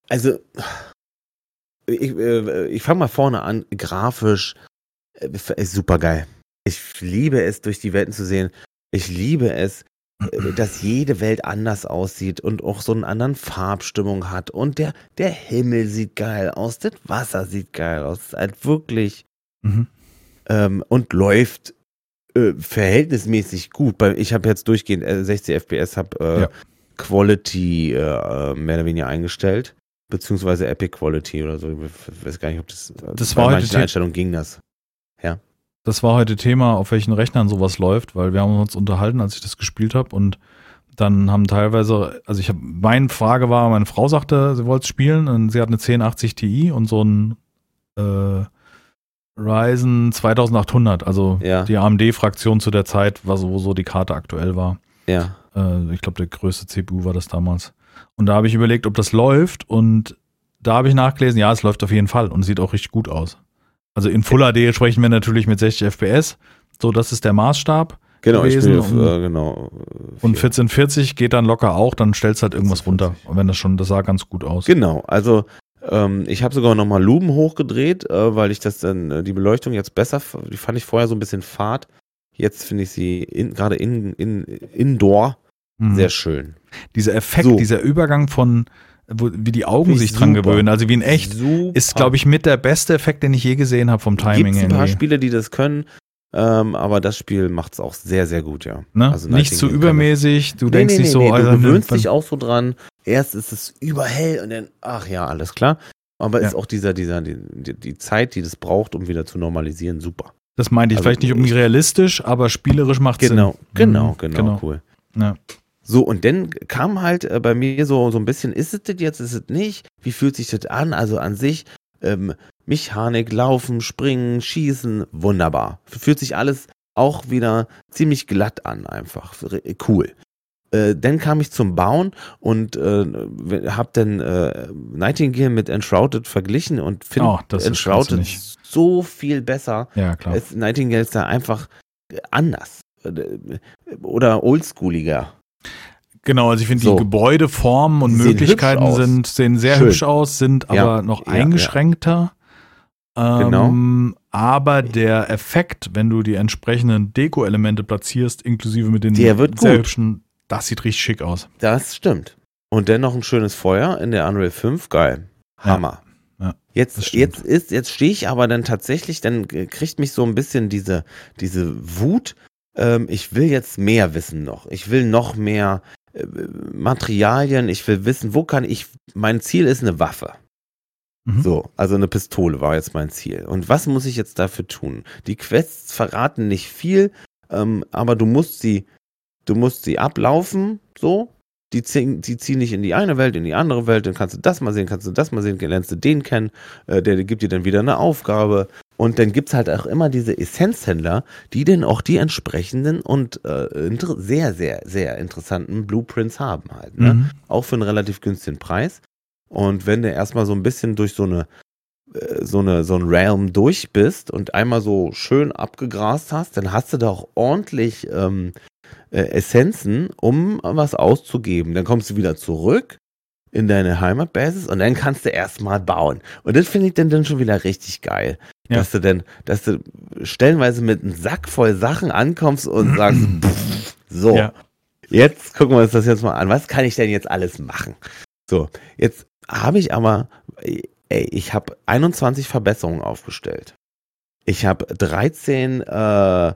also ich, äh, ich fange mal vorne an. Grafisch äh, ist super geil. Ich liebe es, durch die Welten zu sehen. Ich liebe es, äh, dass jede Welt anders aussieht und auch so eine andere Farbstimmung hat. Und der, der Himmel sieht geil aus, das Wasser sieht geil aus. Es ist halt wirklich Mhm. ähm, und läuft äh, verhältnismäßig gut. Ich habe jetzt durchgehend äh, 60 FPS, habe äh, Ja. Quality äh, mehr oder weniger eingestellt, beziehungsweise Epic Quality oder so. Ich weiß gar nicht, ob das. Das bei war heute manchen The- Einstellungen ging das. Das war heute Thema, auf welchen Rechnern sowas läuft, weil wir haben uns unterhalten, als ich das gespielt habe und dann haben teilweise, also ich habe, meine Frage war, meine Frau sagte, sie wollte es spielen und sie hat eine 1080 Ti und so ein äh, Ryzen 2800, also Ja. die AMD-Fraktion zu der Zeit, was, wo so die Karte aktuell war. Ja. Äh, ich glaube, der größte CPU war das damals. Und da habe ich überlegt, ob das läuft und da habe ich nachgelesen, ja, es läuft auf jeden Fall und sieht auch richtig gut aus. Also in Full HD sprechen wir natürlich mit 60 FPS. So, das ist der Maßstab. Genau, ich gewesen bin auf, und- äh, genau. äh, Und vier. 1440 geht dann locker auch, dann stellst halt irgendwas runter. 1440. Und wenn das schon, das sah ganz gut aus. Genau, also ähm, ich habe sogar nochmal Lumen hochgedreht, äh, weil ich das dann, äh, die Beleuchtung jetzt besser, die fand ich vorher so ein bisschen fad. Jetzt finde ich sie in, gerade in, in, indoor Mhm. sehr schön. Dieser Effekt, So. dieser Übergang von, wo, wie die Augen sich ich dran super. gewöhnen, also wie in echt, Super. ist, glaube ich, mit der beste Effekt, den ich je gesehen habe vom Timing Gibt's ein paar. Spiele, die das können, ähm, aber das Spiel macht es auch sehr, sehr gut, ja. Ne? Also nicht zu kann übermäßig, du Nee, denkst nee, nicht nee, so, nee, also, du gewöhnst dich auch so dran. erst ist es überhell und dann, ach ja, alles klar. Aber Ja. ist auch dieser, dieser, die, die, Zeit, die das braucht, um wieder zu normalisieren, super. Das meinte ich Also, vielleicht nicht ich- realistisch, aber spielerisch macht Genau, Sinn. genau, Mhm, genau, cool. Ja. So, und dann kam halt äh, bei mir so, so ein bisschen, ist es das jetzt, ist es nicht? Wie fühlt sich das an? Also an sich, ähm, Mechanik, Laufen, Springen, Schießen, wunderbar. Fühlt sich alles auch wieder ziemlich glatt an, einfach. Cool. Äh, dann kam ich zum Bauen und äh, hab dann äh, Nightingale mit Enshrouded verglichen und finde Oh, ist- Enshrouded so viel besser. ja, klar. Es, Nightingale ist da einfach anders. Oder oldschooliger. Genau, also ich finde So. die Gebäudeformen und sehen Möglichkeiten sind, sehen sehr Schön. hübsch aus, sind Ja, aber noch ja, eingeschränkter. Genau. Ähm, aber der Effekt, wenn du die entsprechenden Deko-Elemente platzierst, inklusive mit den sehr gut. hübschen, das sieht richtig schick aus. Das stimmt. Und dennoch ein schönes Feuer in der Unreal 5. Geil. Hammer. Ja, Jetzt, jetzt ist, jetzt stehe ich aber dann tatsächlich, dann kriegt mich so ein bisschen diese, diese Wut. Ähm, ich will jetzt mehr wissen noch. Ich will noch mehr äh, Materialien. Ich will wissen, wo kann ich, mein Ziel ist eine Waffe. Mhm. So, also eine Pistole war jetzt mein Ziel. Und was muss ich jetzt dafür tun? Die Quests verraten nicht viel, ähm, aber du musst sie, du musst sie ablaufen, so. Die ziehen, die ziehen dich in die eine Welt, in die andere Welt, dann kannst du das mal sehen, kannst du das mal sehen, lernst du den kennen, äh, der, der gibt dir dann wieder eine Aufgabe. Und dann gibt's halt auch immer diese Essenzhändler, die dann auch die entsprechenden und äh, sehr, sehr, sehr interessanten Blueprints haben halt. Ne? Mhm. auch für einen relativ günstigen Preis. Und wenn du erstmal so ein bisschen durch so eine äh, so eine so ein Realm durch bist und einmal so schön abgegrast hast, dann hast du da auch ordentlich ähm, äh, Essenzen, um was auszugeben. Dann kommst du wieder zurück in deine Heimatbasis und dann kannst du erstmal bauen. Und das finde ich dann, dann schon wieder richtig geil. Ja. Dass du dann, dass du stellenweise mit einem Sack voll Sachen ankommst und sagst, pff, so, Ja. Jetzt gucken wir uns das jetzt mal an. Was kann ich denn jetzt alles machen? So, jetzt habe ich aber, ey, ich habe 21 Verbesserungen aufgestellt. Ich habe 13 äh,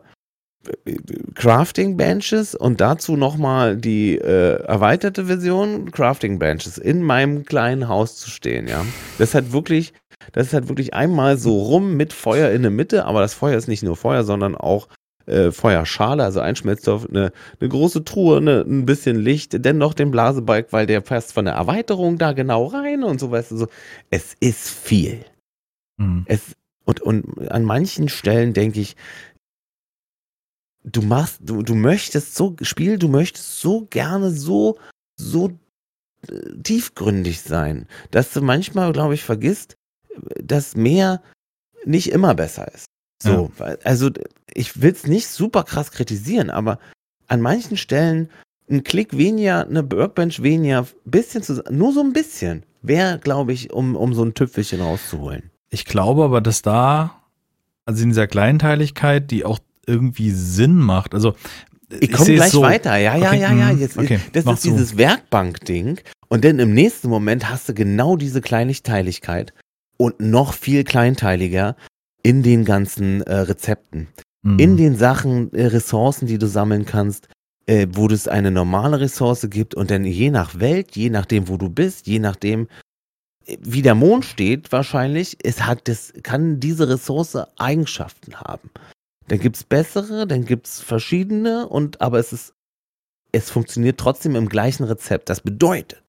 Crafting Benches und dazu nochmal die äh, erweiterte Version Crafting Benches in meinem kleinen Haus zu stehen, ja. Das hat wirklich, das ist halt wirklich einmal so rum mit Feuer in der Mitte, aber das Feuer ist nicht nur Feuer, sondern auch äh, Feuerschale, also Einschmelzstoff, eine, eine große Truhe, eine, ein bisschen Licht, dennoch den Blasebalg, weil der passt von der Erweiterung da genau rein und so weißt du so. Es ist viel. Mhm. Es, und, und an manchen Stellen denke ich, du machst, du, du möchtest so, Spiel, du möchtest so gerne so, so äh, tiefgründig sein, dass du manchmal, glaube ich, vergisst, dass mehr nicht immer besser ist. So, weil- also ich will es nicht super krass kritisieren, aber an manchen Stellen ein Klick weniger, eine Workbench weniger, bisschen zu, nur so ein bisschen, wäre, glaube ich, um, um so ein Tüpfelchen rauszuholen. Ich glaube aber, dass da, also in dieser Kleinteiligkeit, die auch irgendwie Sinn macht, also Ich komme gleich so, weiter, ja, ja, Okay, ja, ja. mhm, Jetzt, okay, das mach ist so. dieses Werkbank-Ding. Und dann im nächsten Moment hast du genau diese Kleinteiligkeit und noch viel kleinteiliger in den ganzen äh, Rezepten. Mhm. in den Sachen, äh, Ressourcen, die du sammeln kannst, äh, wo es eine normale Ressource gibt und dann je nach Welt, je nachdem, wo du bist, je nachdem, äh, wie der Mond steht, wahrscheinlich, es hat das, kann diese Ressource Eigenschaften haben. Dann gibt's bessere, dann gibt's verschiedene und aber es ist, es funktioniert trotzdem im gleichen Rezept. Das bedeutet,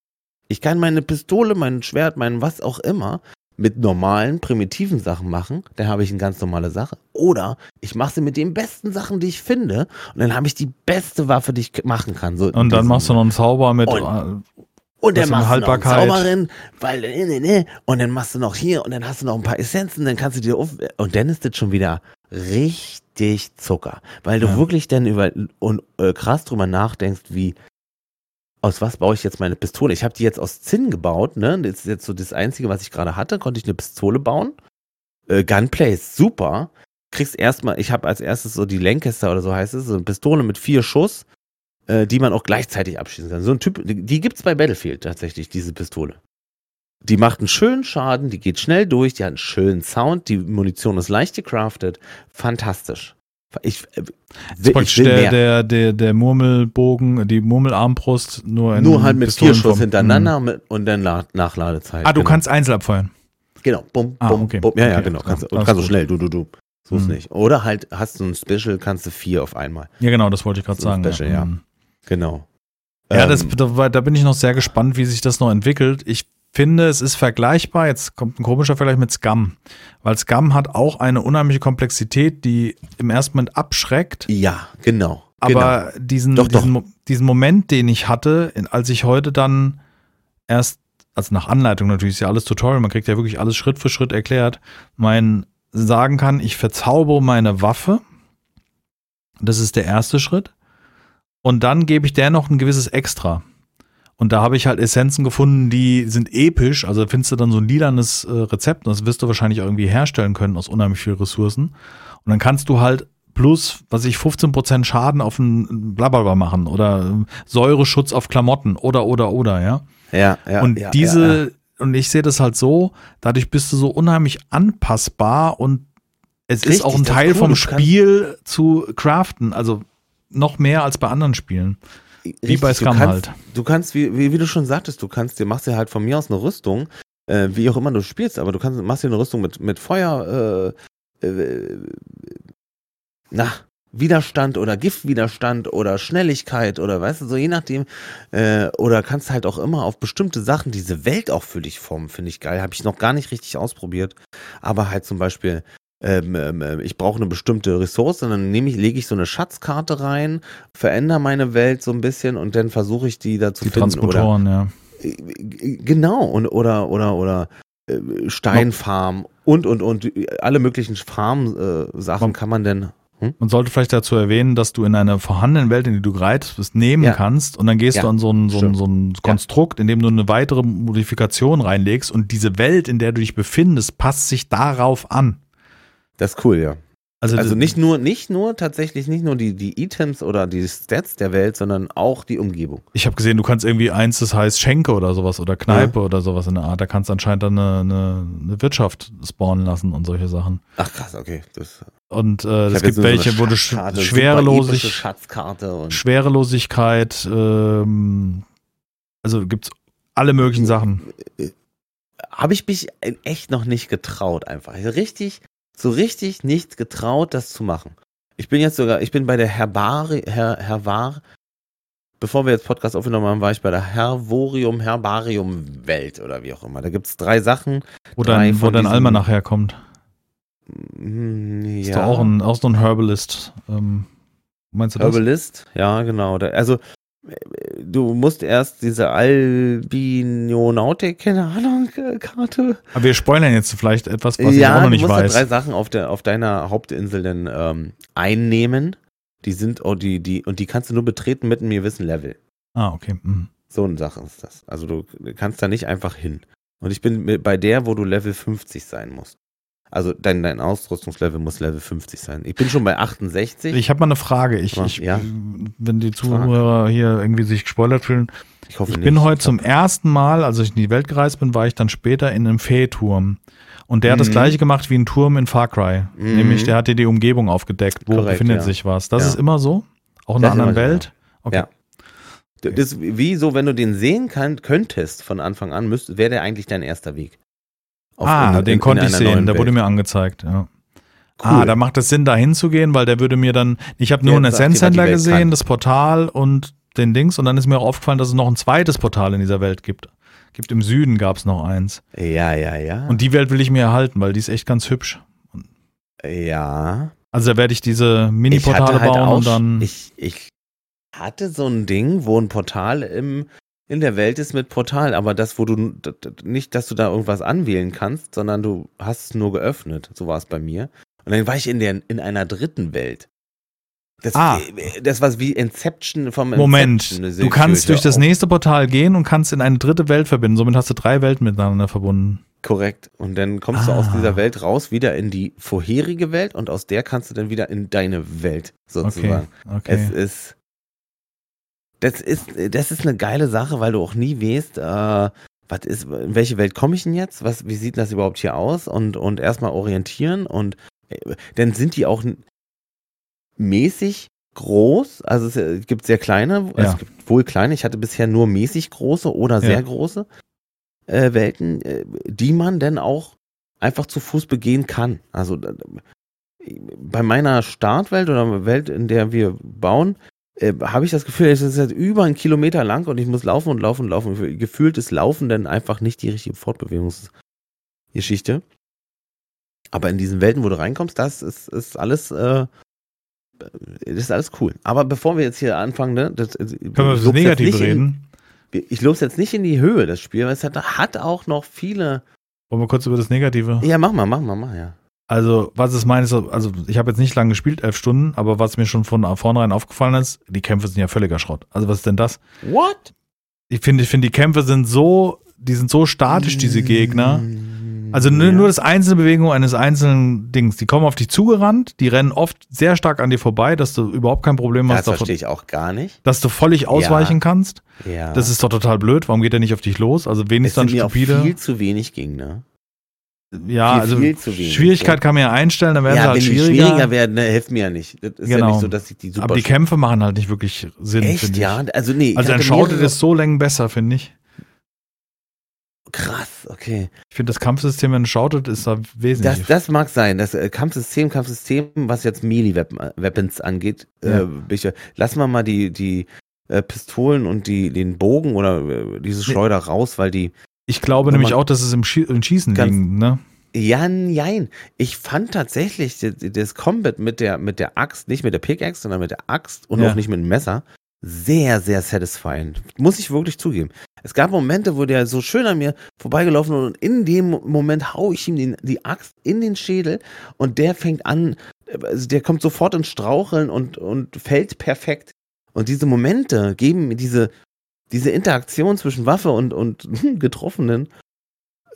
ich kann meine Pistole, mein Schwert, mein was auch immer mit normalen, primitiven Sachen machen, dann habe ich eine ganz normale Sache. Oder ich mache sie mit den besten Sachen, die ich finde, und dann habe ich die beste Waffe, die ich machen kann. So Und dann machst du noch einen Zauber mit. Und- äh, und dann machst du noch eine Haltbarkeit. Zauberin, weil ne, ne, ne, und dann machst du noch hier und dann hast du noch ein paar Essenzen, dann kannst du dir auf, und dann ist das schon wieder richtig Zucker, weil du Ja. wirklich dann über und äh, krass drüber nachdenkst, wie aus was baue ich jetzt meine Pistole? Ich habe die jetzt aus Zinn gebaut, ne? Das ist jetzt so das einzige, was ich gerade hatte, konnte ich eine Pistole bauen. Äh, Gunplay ist super. Kriegst erstmal, ich habe als erstes so die Lancaster oder so heißt es, so eine Pistole mit vier Schuss äh, die man auch gleichzeitig abschießen kann. So ein Typ, die, die gibt's bei Battlefield tatsächlich, diese Pistole. Die macht einen schönen Schaden, die geht schnell durch, die hat einen schönen Sound, die Munition ist leicht gecraftet. Fantastisch. Ich, äh, praktisch will der, mehr. der, der, der Murmelbogen, die Murmelarmbrust, nur in Nur halt mit vier Pistolenform. Schuss hintereinander mit, und dann La Nachladezeit. Mhm. Ah, du genau. kannst einzeln abfeuern. Genau, bum, Ah, bum, okay. bum. Ja, ja, Okay, genau. ja, Kannst, und alles kannst du schnell, du, du, du. So ist Mhm. nicht. Oder halt hast du ein Special, kannst du vier auf einmal. Ja, genau, das wollte ich gerade So sagen. Special, ja. Mhm. Genau. Ja, Ähm, das, da, da bin ich noch sehr gespannt, wie sich das noch entwickelt. Ich finde, es ist vergleichbar. Jetzt kommt ein komischer Vergleich mit Scum. Weil Scum hat auch eine unheimliche Komplexität, die im ersten Moment abschreckt. Ja, genau. genau. Aber diesen, Doch, doch. diesen, Mo- diesen Moment, den ich hatte, als ich heute dann erst, also nach Anleitung natürlich, ist ja alles Tutorial, man kriegt ja wirklich alles Schritt für Schritt erklärt, mein sagen kann, ich verzaubere meine Waffe. Das ist der erste Schritt. Und dann gebe ich der noch ein gewisses Extra. Und da habe ich halt Essenzen gefunden, die sind episch. Also findest du dann so ein lilanes äh, Rezept und das wirst du wahrscheinlich irgendwie herstellen können aus unheimlich viel Ressourcen. Und dann kannst du halt plus, was ich 15% Schaden auf ein Blablabla machen oder ähm, Säureschutz auf Klamotten oder oder oder, ja. ja, ja, und ja, diese, ja, ja. und ich sehe das halt so, dadurch bist du so unheimlich anpassbar und es ist Richtig, auch ein ist Teil cool, vom Spiel zu craften, also noch mehr als bei anderen Spielen. Wie bei Richtig, Scum du kannst, halt. Du kannst, wie, wie, wie du schon sagtest, du kannst dir, machst dir halt von mir aus eine Rüstung, äh, wie auch immer du spielst, aber du kannst, machst dir eine Rüstung mit, mit Feuer, äh, äh, na, Widerstand oder Giftwiderstand oder Schnelligkeit oder weißt du, so je nachdem. Äh, oder kannst halt auch immer auf bestimmte Sachen diese Welt auch für dich formen, finde ich geil. Habe ich noch gar nicht richtig ausprobiert. Aber halt zum Beispiel, ähm, ähm, ich brauche eine bestimmte Ressource, und dann nehme ich, lege ich so eine Schatzkarte rein, verändere meine Welt so ein bisschen und dann versuche ich die da zu Die finden. Oder, Transportoren, ja. äh, genau, und, oder, oder, oder äh, Steinfarm und, und, und alle möglichen Farm-Sachen äh, kann man denn. Hm? Man sollte vielleicht dazu erwähnen, dass du in einer vorhandenen Welt, in die du gereizt bist, nehmen Ja. kannst und dann gehst Ja, du an so ein, so ein, so ein Konstrukt, in dem du eine weitere Modifikation reinlegst und diese Welt, in der du dich befindest, passt sich darauf an. Das ist cool, ja. Also, Also nicht nur, nicht nur tatsächlich nicht nur die, die Items oder die Stats der Welt, sondern auch die Umgebung. Ich habe gesehen, du kannst irgendwie eins, das heißt Schenke oder sowas oder Kneipe oder sowas in der Art. Da kannst du anscheinend dann eine, eine, eine Wirtschaft spawnen lassen und solche Sachen. Ach krass, okay. Das, Und äh, es gibt welche, so wo du sch schwerelosig, Schatzkarte und Schwerelosigkeit, ähm, also gibt's alle möglichen Sachen. habe ich mich echt noch nicht getraut, einfach. Richtig, so richtig nicht getraut, das zu machen. Ich bin jetzt sogar, ich bin bei der Herbari, Her, Hervar, bevor wir jetzt Podcast aufgenommen haben, war ich bei der Hervorium, Herbarium Welt oder wie auch immer. Da gibt's drei Sachen. Wo Drei dein, wo von dein diesen- Almanach herkommt. Hm, Ist Ja. doch auch, ein, auch so ein Herbalist. Ähm, meinst du das? Herbalist, ja, genau. Also, du musst erst diese Albinonautik, keine Ahnung, Karte. Aber wir spoilern jetzt vielleicht etwas, was ich auch noch du nicht musst weiß. da drei Sachen auf, der, auf deiner Hauptinsel dann ähm, einnehmen. Die sind, oh, die, die, und die kannst du nur betreten mit einem gewissen Level. ah, okay. Mhm. So eine Sache ist das. Also du kannst da nicht einfach hin. Und ich bin bei der, wo du Level 50 sein musst. Also dein, dein Ausrüstungslevel muss Level 50 sein. Ich bin schon bei 68. Ich habe mal eine Frage. Ich, Aber, ich, ja. Wenn die Zuhörer hier irgendwie sich gespoilert fühlen. Ich hoffe Ich nicht. bin heute Ich zum ersten Mal, als ich in die Welt gereist bin, war ich dann später in einem Fee-Turm. Und der hat das Mhm. gleiche gemacht wie ein Turm in Far Cry. Mhm. Nämlich, der hat dir die Umgebung aufgedeckt. Wo Korrekt, befindet ja. sich was? Das Ja. ist immer so? Auch in Das einer anderen immer so, Welt? Okay. Ja. Das ist wie so, wenn du den sehen kann, könntest von Anfang an, wäre der eigentlich dein erster Weg. Ah, in- den in- konnte in ich sehen. Der wurde mir angezeigt. Ja. Cool. Ah, da macht es Sinn, da hinzugehen, weil der würde mir dann. Ich habe nur einen Essenzhändler gesehen, kann. das Portal und den Dings. Und dann ist mir auch aufgefallen, dass es noch ein zweites Portal in dieser Welt gibt. Gibt im Süden gab es noch eins. Ja, ja, ja. Und die Welt will ich mir erhalten, weil die ist echt ganz hübsch. ja. Also da werde ich diese Mini-Portale halt bauen auch, und dann. ich, ich hatte so ein Ding, wo ein Portal im, in der Welt ist mit Portal, aber das, wo du nicht, dass du da irgendwas anwählen kannst, sondern du hast es nur geöffnet. So war es bei mir. Und dann war ich in der in einer dritten Welt. Das, Ah. das war wie Inception vom Moment, Inception. du kannst durch das nächste Portal gehen und kannst in eine dritte Welt verbinden. Somit hast du drei Welten miteinander verbunden. Korrekt. Und dann kommst du aus Ah. dieser Welt raus, wieder in die vorherige Welt und aus der kannst du dann wieder in deine Welt Okay, sozusagen. Es okay. ist. Das ist, das ist eine geile Sache, weil du auch nie weißt, äh, was ist, in welche Welt komme ich denn jetzt? Was, wie sieht das überhaupt hier aus? Und, und erstmal orientieren und äh, dann sind die auch. mäßig groß, also es äh, gibt sehr kleine, Ja. es gibt wohl kleine, ich hatte bisher nur mäßig große oder sehr Ja. große äh, Welten, äh, die man dann auch einfach zu Fuß begehen kann. Also äh, bei meiner Startwelt oder Welt, in der wir bauen, äh, habe ich das Gefühl, es ist jetzt über einen Kilometer lang und ich muss laufen und laufen und laufen. Gefühlt ist Laufen dann einfach nicht die richtige Fortbewegungsgeschichte. Aber in diesen Welten, wo du reinkommst, das ist, ist alles, äh, das ist alles cool. Aber bevor wir jetzt hier anfangen, ne, das, Können wir über das Negative reden? In, ich lobe es jetzt nicht in die Höhe, das Spiel, weil es hat, hat auch noch viele. Wollen wir kurz über das Negative? Ja, mach mal, mach mal, mach, ja. Also, was ist meines, also ich habe jetzt nicht lange gespielt, elf Stunden, aber was mir schon von vornherein aufgefallen ist, die Kämpfe sind ja völliger Schrott. Also, was ist denn das? What? Ich finde, ich finde, die Kämpfe sind so, die sind so statisch, diese Gegner. Also nur, Ja. nur das einzelne Bewegung eines einzelnen Dings. Die kommen auf dich zugerannt, die rennen oft sehr stark an dir vorbei, dass du überhaupt kein Problem Das hast, davon, verstehe ich auch gar nicht. dass du völlig ausweichen kannst. Ja. Das ist doch total blöd. Warum geht er nicht auf dich los? Also wenigstens dann mir auch stupide. viel zu wenig Gegner. Ja, viel, also viel zu wenig, Schwierigkeit kann man ja einstellen, dann werden sie Ja, halt wenn die schwieriger. schwieriger werden, ne, hilft mir ja nicht. Das ist ja Genau. nicht so, dass ich die super aber die Kämpfe machen halt nicht wirklich Sinn, Echt, finde ich. ja? Also nee. Also Shouted mehrere- ist so Längen besser, finde ich. Krass, okay. Ich finde das Kampfsystem, wenn es Shouted, ist da Das, wesentlich. das mag sein. Das äh, Kampfsystem, Kampfsystem, was jetzt Melee-Weapons angeht, Ja. äh, bin ich, lassen wir mal die, die äh, Pistolen und die, den Bogen oder äh, diese Nee. Schleuder raus, weil die. Ich glaube wenn nämlich auch, dass es im, Schie im Schießen liegt, ne? Ja, jein. Ich fand tatsächlich das, das Combat mit der, mit der Axt, nicht mit der Pickaxe, sondern mit der Axt und Ja. auch nicht mit dem Messer, sehr, sehr satisfying. Muss ich wirklich zugeben. Es gab Momente, wo der so schön an mir vorbeigelaufen ist und in dem Moment hau ich ihm den, die Axt in den Schädel und der fängt an, also der kommt sofort ins Straucheln und, und fällt perfekt. Und diese Momente geben mir diese, diese Interaktion zwischen Waffe und, und Getroffenen,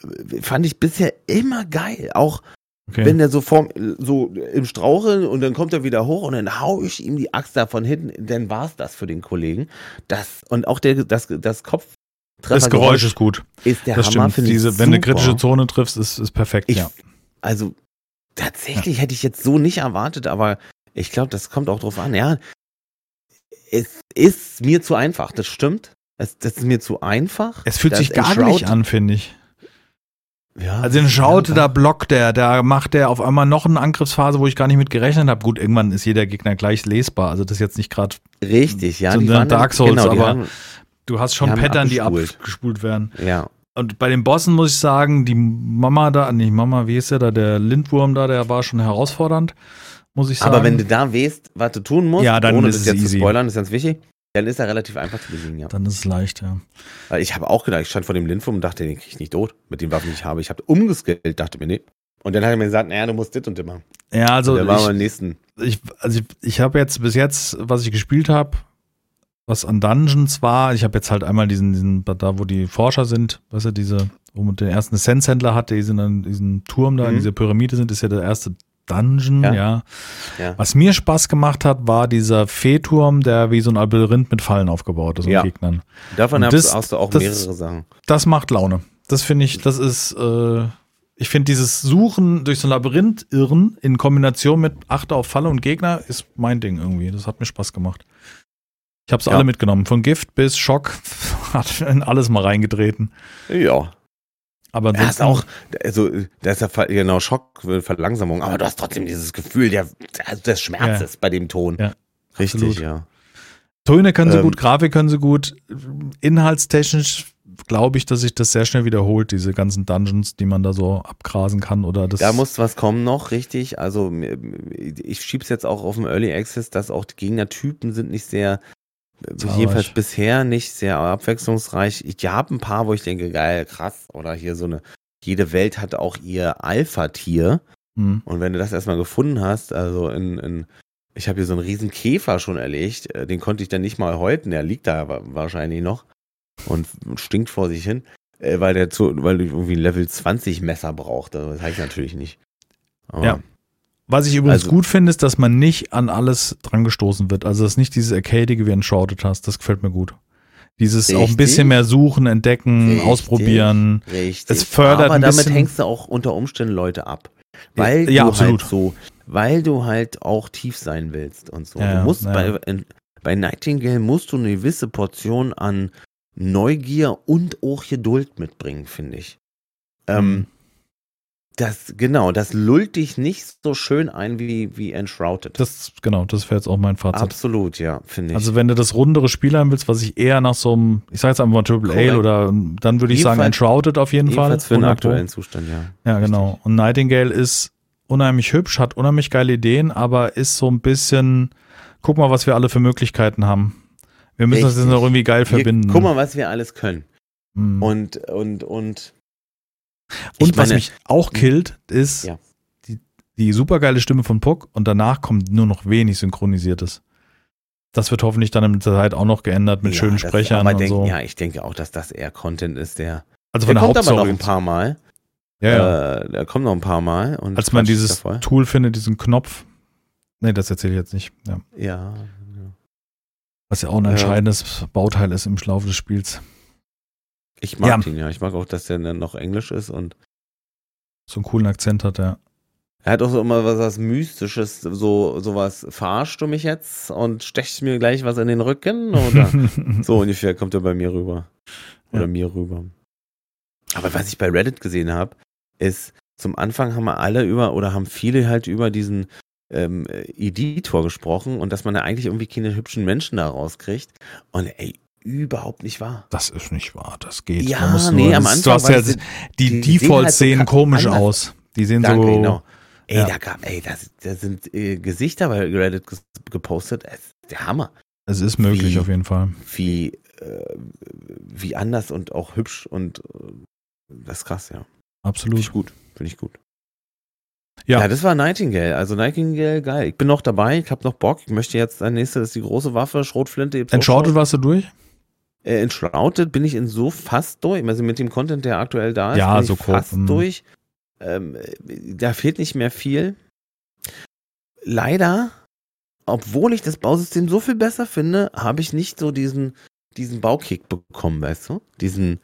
äh, fand ich bisher immer geil. Auch Okay. wenn der so vorm, so im Straucheln und dann kommt er wieder hoch und dann hau ich ihm die Axt da von hinten, dann war's das für den Kollegen. Das, und auch der, das, das Kopf. das Geräusch ist gut. ist der das Hammer, stimmt. Diese, wenn du super. kritische Zone triffst, ist, ist perfekt, Ich, ja. Also, tatsächlich hätte ich jetzt so nicht erwartet, aber ich glaube, das kommt auch drauf an. Ja, es ist mir zu einfach, das stimmt. Es, das ist mir zu einfach. Es fühlt Das sich gar nicht an, finde ich. Ja, Also den Schaute, da blockt der, da macht der auf einmal noch eine Angriffsphase, wo ich gar nicht mit gerechnet habe. Gut, irgendwann ist jeder Gegner gleich lesbar. Also das ist jetzt nicht gerade, Richtig, ja. So die waren Dark Souls, genau, aber- haben, du hast schon Die Pattern, die abgespult. abgespult werden. ja. Und bei den Bossen muss ich sagen, die Mama da, nicht Mama, wie ist der da, der Lindwurm da, der war schon herausfordernd, muss ich sagen. Aber wenn du da weißt, was du tun musst, Ja, dann ohne ist das es jetzt easy. zu spoilern, ist ganz wichtig, dann ist er relativ einfach zu besiegen, ja. dann ist es leicht, ja. Weil ich habe auch gedacht, ich stand vor dem Lindwurm und dachte, den krieg ich nicht tot mit den Waffen, die ich habe. Ich habe umgeskillt, dachte mir, nee. Und dann hat er mir gesagt, naja, du musst das und machen. Ja, also und dann waren wir ich, beim nächsten. ich, also ich, ich habe jetzt bis jetzt, was ich gespielt habe, was an Dungeons war, ich habe jetzt halt einmal diesen, diesen, da wo die Forscher sind, weißt du, diese, wo man den ersten Essenz-Händler hat, der diesen, diesen Turm da, in Mhm. dieser Pyramide sind, ist ja der erste Dungeon, Ja. ja. Ja. Was mir Spaß gemacht hat, war dieser Feenturm, der wie so ein Labyrinth mit Fallen aufgebaut ist und Ja. Gegnern. Davon Und hast, das- hast du auch das- mehrere Sachen. Das macht Laune. Das finde ich, das ist, äh, ich finde dieses Suchen durch so ein Labyrinth irren in Kombination mit Achte auf Falle und Gegner ist mein Ding irgendwie. Das hat mir Spaß gemacht. Ich habe es Ja. alle mitgenommen. Von Gift bis Schock hat in alles mal reingetreten. Ja. Aber Du hast ansonsten- auch, also, das ist ja genau Schock, Verlangsamung, aber du hast trotzdem dieses Gefühl der, also des Schmerzes bei dem Ton. Ja, Richtig, absolut. ja. Töne können sie Ähm, gut, Grafik können sie gut. Inhaltstechnisch glaube ich, dass sich das sehr schnell wiederholt, diese ganzen Dungeons, die man da so abgrasen kann oder das. Da muss was kommen noch, richtig. Also ich schieb's jetzt auch auf dem Early Access, dass auch die Gegnertypen sind nicht sehr, Zahlreich. jedenfalls bisher nicht sehr abwechslungsreich. Ich habe ein paar, wo ich denke, geil, krass. Oder hier so eine, jede Welt hat auch ihr Alpha-Tier. Hm. Und wenn du das erstmal gefunden hast, also in, in ich habe hier so einen riesen Käfer schon erlegt, äh, den konnte ich dann nicht mal häuten, der liegt da wa- wahrscheinlich noch und stinkt vor sich hin, äh, weil der zu, weil ich irgendwie ein Level 20 Messer braucht. Also Das habe ich natürlich nicht. Aber Ja. Was ich übrigens Also- gut finde, ist, dass man nicht an alles dran gestoßen wird. Also, dass nicht dieses Arcadige wie ein Shorted hast. Das gefällt mir gut. Dieses auch ein Richtig. bisschen mehr suchen, entdecken, Richtig. ausprobieren. Richtig. Es fördert Aber ein damit bisschen- hängst du auch unter Umständen Leute ab. Weil Ja, du absolut. halt so, weil du halt auch tief sein willst und so. Ja, du musst ja. bei, in, bei Nightingale musst du eine gewisse Portion an Neugier und auch Geduld mitbringen, finde ich. Ähm, Mhm. Das, genau, das lullt dich nicht so schön ein wie, wie Enshrouded. Das, genau, das wäre jetzt auch mein Fazit. Absolut, ja, finde ich. Also wenn du das rundere Spiel haben willst, was ich eher nach so einem, ich sag jetzt einfach mal Triple. A oder dann würde ich sagen Enshrouded auf jeden Fall. Für den 100 Pro. aktuellen Zustand, ja. Ja, genau. Und Nightingale ist unheimlich hübsch, hat unheimlich geile Ideen, aber ist so ein bisschen, guck mal, was wir alle für Möglichkeiten haben. Wir müssen das jetzt Richtig. noch irgendwie geil Wir, verbinden. guck mal, was wir alles können. Mhm. Und, und, und. Und ich was meine- mich auch killt, ist Ja. die, die supergeile Stimme von Puck und danach kommt nur noch wenig Synchronisiertes. Das wird hoffentlich dann in der Zeit auch noch geändert mit Ja, schönen Sprechern und denk, so. Ja, ich denke auch, dass das eher Content ist, der. also Der von der kommt aber noch Hauptstory. ein paar Mal. ja, ja. Äh, der kommt noch ein paar Mal. Und Als man dieses davor. Tool findet, diesen Knopf. Nee, das erzähle ich jetzt nicht. Ja. Ja. Was ja auch ein entscheidendes Bauteil ist im Laufe des Spiels. Ich mag Ja. den ja. Ich mag auch, dass der dann noch Englisch ist und So einen coolen Akzent hat er. er hat auch so immer was, was Mystisches, so sowas. Verarschst du mich jetzt und stechst mir gleich was in den Rücken? Oder so ungefähr kommt er bei mir rüber. Oder Ja. mir rüber. Aber was ich bei Reddit gesehen habe, ist, zum Anfang haben wir alle über, oder haben viele halt über diesen ähm, Editor gesprochen und dass man da eigentlich irgendwie keine hübschen Menschen da rauskriegt. Und ey, überhaupt nicht wahr. Das ist nicht wahr, das geht. Ja, Man muss nee, am das- Anfang Du hast ja, das- die, die sehen halt so Defaults komisch anders. aus. Die sehen Danke, so. genau. Ey, ja. da, gab, ey das, da sind äh, Gesichter bei Reddit gepostet. Der Hammer. Es ist möglich Wie- auf jeden Fall. Wie, äh, wie anders und auch hübsch und äh, das ist krass, ja. Finde Absolut. ich gut. Finde ich gut. Ja. Ja. das war Nightingale. Also Nightingale, geil. Ich bin noch dabei, ich habe noch Bock. Ich möchte jetzt, der nächste ist die große Waffe, Schrotflinte. schon. warst du durch? Äh, Enshrouded bin ich in so fast durch. Also mit dem Content, der aktuell da ist, Ja, bin so ich fast mm. durch. Ähm, äh, da fehlt nicht mehr viel. Leider, obwohl ich das Bausystem so viel besser finde, habe ich nicht so diesen, diesen Baukick bekommen, weißt du? Diesen,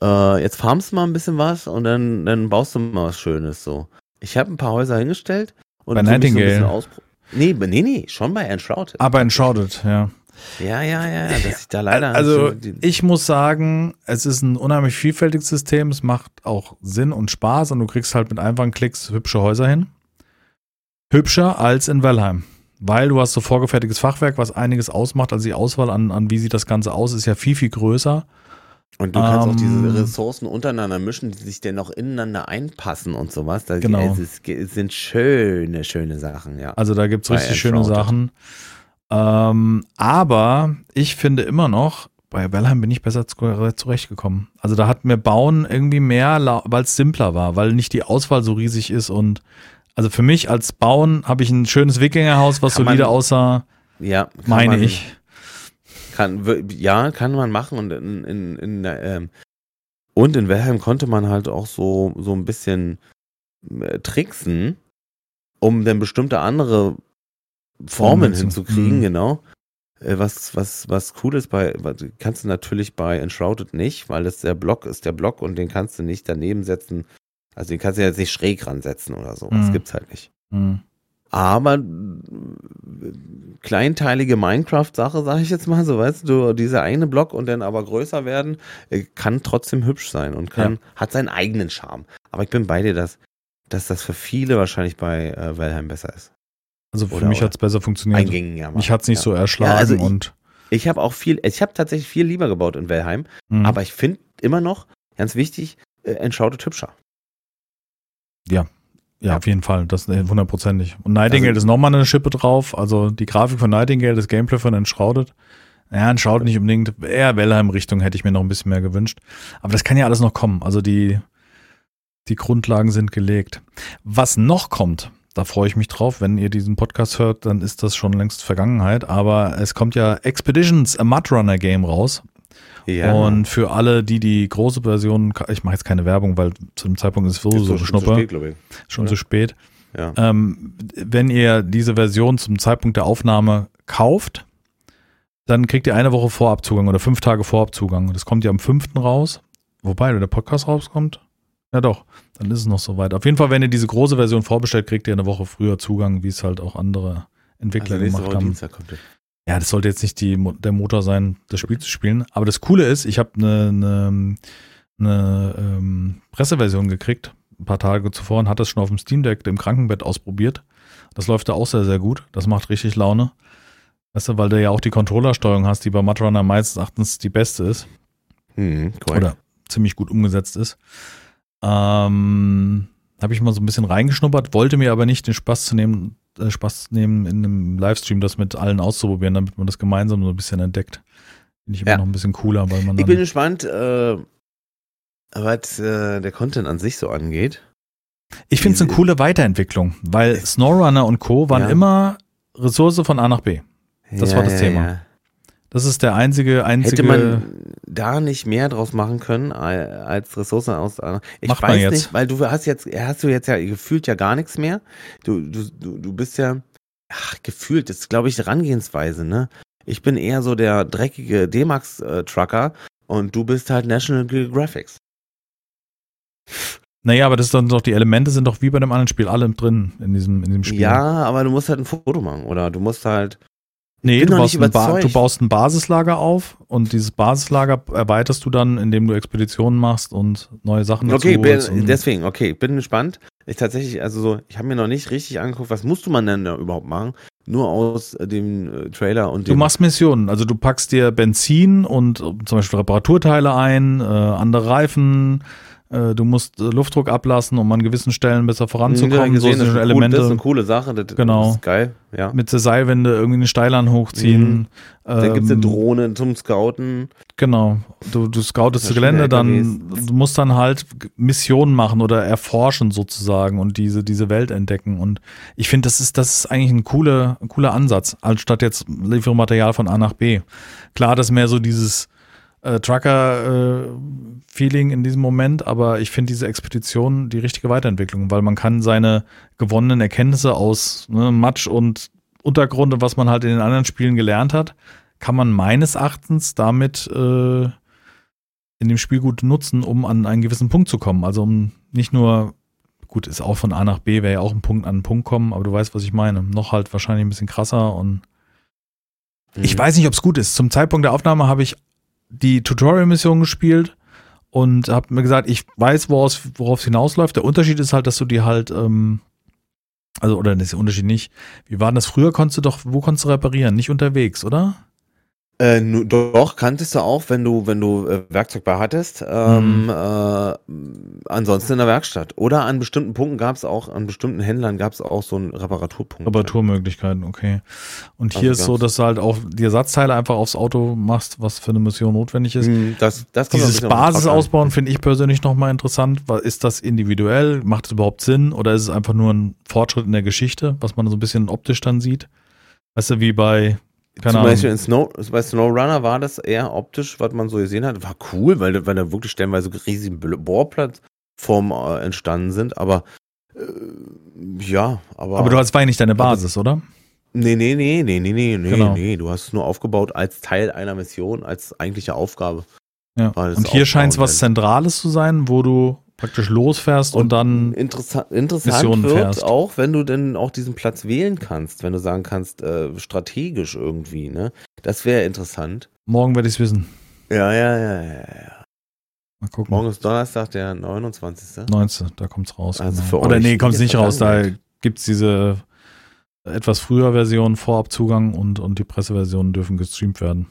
äh, jetzt farmst du mal ein bisschen was und dann, dann baust du mal was Schönes so. Ich habe ein paar Häuser hingestellt und Bei mich so ein Nightingale. bisschen Nee, nee, nee, schon bei Enshrouded. Aber Enshrouded, ja. Ja, ja, ja, dass ich da leider. Also ich muss sagen, es ist ein unheimlich vielfältiges System. Es macht auch Sinn und Spaß und du kriegst halt mit einfachen Klicks hübsche Häuser hin. Hübscher als in Valheim. Weil du hast so vorgefertigtes Fachwerk, was einiges ausmacht. Also die Auswahl an, an wie sieht das Ganze aus, ist ja viel, viel größer. Und du kannst auch Ähm, diese Ressourcen untereinander mischen, die sich dann auch ineinander einpassen und sowas. Da, Genau. Es, ist, es sind schöne, schöne Sachen, ja. Also da gibt's Bei richtig schöne. Sachen. Ähm, aber ich finde immer noch, bei Valheim bin ich besser zu- zurechtgekommen. Also da hat mir Bauen irgendwie mehr, weil es simpler war, weil nicht die Auswahl so riesig ist und also für mich als Bauen habe ich ein schönes Wikingerhaus, was Kann man- solide aussah, Ja, meine man, ich. Kann, ja, kann man machen. Und in, in, in, ähm, und in Valheim konnte man halt auch so, so ein bisschen äh, tricksen, um dann bestimmte andere Formen Formen zu- hinzukriegen, Mhm. genau. Äh, Was, was, was cool ist bei, kannst du natürlich bei Enshrouded nicht, weil das der Block ist der Block und den kannst du nicht daneben setzen. Also den kannst du jetzt nicht schräg ransetzen oder so. Das Mhm. gibt's halt nicht. Hm. Aber äh, kleinteilige Minecraft-Sache, sage ich jetzt mal so, weißt du, dieser eine Block und dann aber größer werden, äh, kann trotzdem hübsch sein und kann, hat seinen eigenen Charme. Aber ich bin bei dir, dass, dass das für viele wahrscheinlich bei äh, Valheim besser ist. Also für Oder- mich oder hat's besser funktioniert. Eingängiger Mich hat's nicht ja. so erschlagen Ja, also ich- und Ich habe auch viel, ich habe tatsächlich viel lieber gebaut in Valheim, hm. aber ich finde immer noch, ganz wichtig, äh, Enshrouded hübscher. Ja, Ja. auf jeden Fall, das äh, hundertprozentig. Und Nightingale Also- ist nochmal eine Schippe drauf. Also die Grafik von Nightingale, das Gameplay von Enshrouded. Ja, Enshrouded nicht unbedingt. Eher Valheim-Richtung hätte ich mir noch ein bisschen mehr gewünscht. Aber das kann ja alles noch kommen. Also die, die Grundlagen sind gelegt. Was noch kommt, da freue ich mich drauf. Wenn ihr diesen Podcast hört, dann ist das schon längst Vergangenheit. Aber es kommt ja Expeditions, a Mudrunner Game raus. Ja. Und für alle, die die große Version, ich mache jetzt keine Werbung, weil zu dem Zeitpunkt ist es sowieso schon zu Schnuppe spät, ich. schon zu spät. Ja. Ähm, wenn ihr diese Version zum Zeitpunkt der Aufnahme kauft, dann kriegt ihr eine Woche Vorabzugang oder fünf Tage Vorabzugang. Das kommt ja am 5. raus. Wobei, wenn der Podcast rauskommt, Ja, doch. Dann ist es noch soweit. Auf jeden Fall, wenn ihr diese große Version vorbestellt, kriegt ihr eine Woche früher Zugang, wie es halt auch andere Entwickler Also gemacht Woche haben. Dienstag kommt. Ja, das sollte jetzt nicht die, der Motor sein, das Spiel zu spielen. Aber das Coole ist, ich habe eine, eine, eine ähm, Presseversion gekriegt, ein paar Tage zuvor, und hatte das schon auf dem Steam Deck im Krankenbett ausprobiert. Das läuft da auch sehr, sehr gut. Das macht richtig Laune. Weißt du, weil du ja auch die Controllersteuerung hast, die bei Matrunner meistens Erachtens die beste ist Mhm, korrekt. oder ziemlich gut umgesetzt ist. Ähm, habe ich mal so ein bisschen reingeschnuppert, wollte mir aber nicht den Spaß zu nehmen, äh, Spaß nehmen, in einem Livestream das mit allen auszuprobieren, damit man das gemeinsam so ein bisschen entdeckt. Finde ich immer Ja. noch ein bisschen cooler, weil man Ich bin gespannt, äh, was äh, der Content an sich so angeht. Ich finde es eine coole Weiterentwicklung, weil SnowRunner und Co. waren Ja. immer Ressource von A nach B. Das war das Thema. Das ist der einzige, einzige. Hätte man da nicht mehr draus machen können al- als Ressourcen aus Ich Macht weiß jetzt. nicht, weil du hast jetzt hast du jetzt ja gefühlt ja gar nichts mehr. Du du du, du bist ja ach, gefühlt, das ist glaube ich Herangehensweise, ne? Ich bin eher so der dreckige D-Max äh, Trucker und du bist halt National Geographics. naja, aber das ist dann doch, die Elemente sind doch wie bei dem anderen Spiel alle drin in diesem, in diesem Spiel. Ja, aber du musst halt ein Foto machen oder du musst halt Nee, bin du baust, ein ba du baust ein Basislager auf und dieses Basislager erweiterst du dann, indem du Expeditionen machst und neue Sachen dazu Okay, bin, deswegen, okay, bin gespannt. Ich tatsächlich, also so, ich habe mir noch nicht richtig angeguckt, was musste man denn da überhaupt machen? Nur aus äh, dem äh, Trailer und Du dem. machst Missionen, also du packst dir Benzin und äh, zum Beispiel Reparaturteile ein, äh, andere Reifen, du musst äh, Luftdruck ablassen, um an gewissen Stellen besser Ja, voranzukommen. gesehen, so das, sind ist eine cool, Elemente. das ist eine coole Sache. Das, Genau. Das ist geil, ja. mit der Seilwinde irgendwie eine Steilern hochziehen. Mhm. Dann gibt's eine ähm, Drohne zum Scouten. Genau. Du, du scoutest das Gelände, dann du musst dann halt Missionen machen oder erforschen sozusagen und diese, diese Welt entdecken. Und ich finde, das ist, das ist eigentlich ein cooler, ein cooler Ansatz, anstatt jetzt Liefermaterial von A nach B. Klar, das ist mehr so dieses äh, Trucker-Feeling in diesem Moment, aber ich finde diese Expedition die richtige Weiterentwicklung, weil man kann seine gewonnenen Erkenntnisse aus ne, Matsch und Untergrund und was man halt in den anderen Spielen gelernt hat, kann man meines Erachtens damit äh, in dem Spiel gut nutzen, um an einen gewissen Punkt zu kommen. Also um nicht nur, gut, ist auch von A nach B, wäre ja auch ein Punkt an einen Punkt kommen, aber du weißt, was ich meine. Noch halt wahrscheinlich ein bisschen krasser und ich Mhm. weiß nicht, ob es gut ist. Zum Zeitpunkt der Aufnahme habe ich die Tutorial-Mission gespielt und habe mir gesagt, ich weiß, worauf es hinausläuft. Der Unterschied ist halt, dass du die halt, ähm, also, oder das ist der Unterschied nicht. Wie war denn das früher? Konntest du doch, wo konntest du reparieren? Nicht unterwegs, oder? Äh, doch, kanntest du auch, wenn du, wenn du äh, Werkzeug bei hattest. Ähm, Mhm. äh, ansonsten in der Werkstatt. Oder an bestimmten Punkten gab es auch, an bestimmten Händlern gab es auch so einen Reparaturpunkt. Reparaturmöglichkeiten, okay. Und hier Also ist so, dass du halt auch die Ersatzteile einfach aufs Auto machst, was für eine Mission notwendig ist. Mhm, Das, das Dieses bisschen auf den Basis Truck an. ausbauen finde ich persönlich nochmal interessant. Ist das individuell? Macht es überhaupt Sinn? Oder ist es einfach nur ein Fortschritt in der Geschichte, was man so ein bisschen optisch dann sieht? Weißt du, wie bei, keine Zum. Beispiel in Snow, bei SnowRunner war das eher optisch, was man so gesehen hat. War cool, weil, weil da wirklich stellenweise riesige Bohrplattformen äh, entstanden sind, aber äh, ja, aber. Aber du hast war nicht deine Basis, oder? Nee, nee, nee, nee, nee, nee, nee, Genau. nee. Du hast es nur aufgebaut als Teil einer Mission, als eigentliche Aufgabe. Ja. Und hier scheint es was. Zentrales zu sein, wo du praktisch losfährst und, Und dann Interessa interessant Missionen wird fährst. auch, wenn du denn auch diesen Platz wählen kannst, wenn du sagen kannst, äh, strategisch irgendwie, ne? Das wäre interessant. morgen werde ich es wissen. Ja, ja, ja, ja, ja. Mal gucken. Morgen ist Donnerstag, der 29. 19. Da kommt's raus. Also genau. Oder nee, kommt's in nicht raus. Da Vergangenheit. gibt's diese etwas früher Version, Vorabzugang und, und die Presseversionen dürfen gestreamt werden.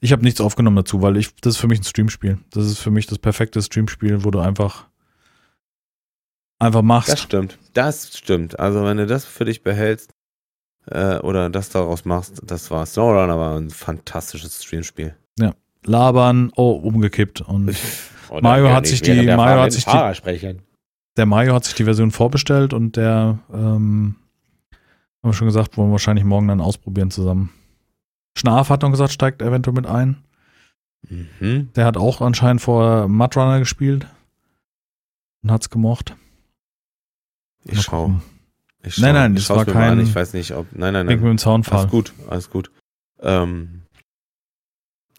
Ich habe nichts aufgenommen dazu, weil ich, das ist für mich ein Streamspiel. Das ist für mich das perfekte Streamspiel, wo du einfach einfach machst. Das stimmt. Das stimmt. Also wenn du das für dich behältst äh, oder das daraus machst, das war SnowRunner war ein fantastisches Streamspiel. labern, oh, umgekippt. Und Oder Mario ja hat sich die- Mario hat sich die- sprechen. der Mario hat sich die Version vorbestellt und der, ähm, haben wir schon gesagt, wollen wir wahrscheinlich morgen dann ausprobieren zusammen. Schnarf hat noch gesagt, steigt eventuell mit ein. Mhm. Der hat auch anscheinend vor Mudrunner gespielt und hat's gemocht. Ich Mal schau. gucken. Ich Nein, nein, ich das war kein-. Ich weiß nicht, ob. Nein, nein, nein. mit dem Zaunfall. Alles gut, alles gut. Ähm,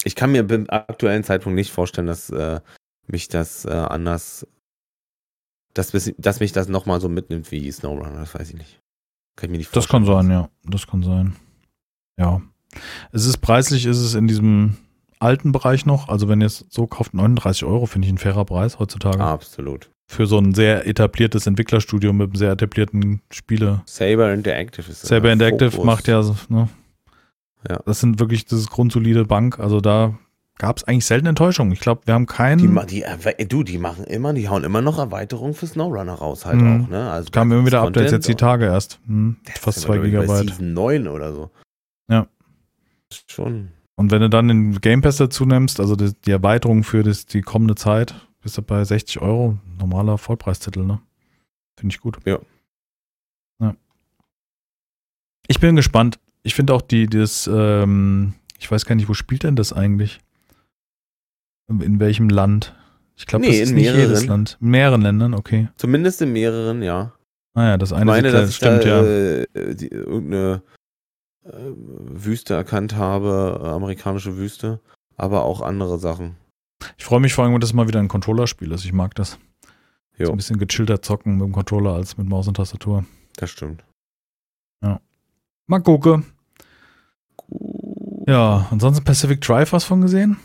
ich kann mir beim aktuellen Zeitpunkt nicht vorstellen, dass äh, mich das äh, anders dass, dass mich das nochmal so mitnimmt wie SnowRunner, das weiß ich nicht. Kann ich mir nicht vorstellen. Das kann sein, ja. Das kann sein. Ja. Es ist preislich, ist es in diesem alten Bereich noch. Also wenn ihr es so kauft, 39 Euro finde ich ein fairer Preis heutzutage. Absolut. Für so ein sehr etabliertes Entwicklerstudio mit einem sehr etablierten Spiele. Saber Interactive ist Saber Interactive Fokus. macht ja, ne? Ja. Das sind wirklich das grundsolide Bank. Also da gab es eigentlich selten Enttäuschungen. Ich glaube, wir haben keinen. Die, die, du, die machen immer, die hauen immer noch Erweiterungen für SnowRunner raus, halt mhm. auch, ne? Also Kam immer wieder Updates, jetzt die Tage erst. Hm, fast zwei Gigabyte. Season 9 oder so. Ja. Schon. Und wenn du dann den Game Pass dazu nimmst, also die, die Erweiterung für das, die kommende Zeit, bist du bei 60 Euro. Normaler Vollpreistitel, ne? Finde ich gut. Ja. ja. Ich bin gespannt. Ich finde auch die, das, ähm, ich weiß gar nicht, wo spielt denn das eigentlich? In welchem Land? Ich glaube, nee, das ist nicht mehreren. jedes Land. In mehreren Ländern, okay. Zumindest in mehreren, ja. Naja, ah das eine ich meine, dass stimmt, da, ja. Äh, die, irgendeine äh, Wüste erkannt habe, äh, amerikanische Wüste, aber auch andere Sachen. Ich freue mich vor allem, dass es mal wieder ein Controller-Spiel ist. Ich mag das. Jo. So ein bisschen gechillter zocken mit dem Controller als mit Maus und Tastatur. Das stimmt. Ja. Mal gucken. Ja, ansonsten Pacific Drive was von gesehen?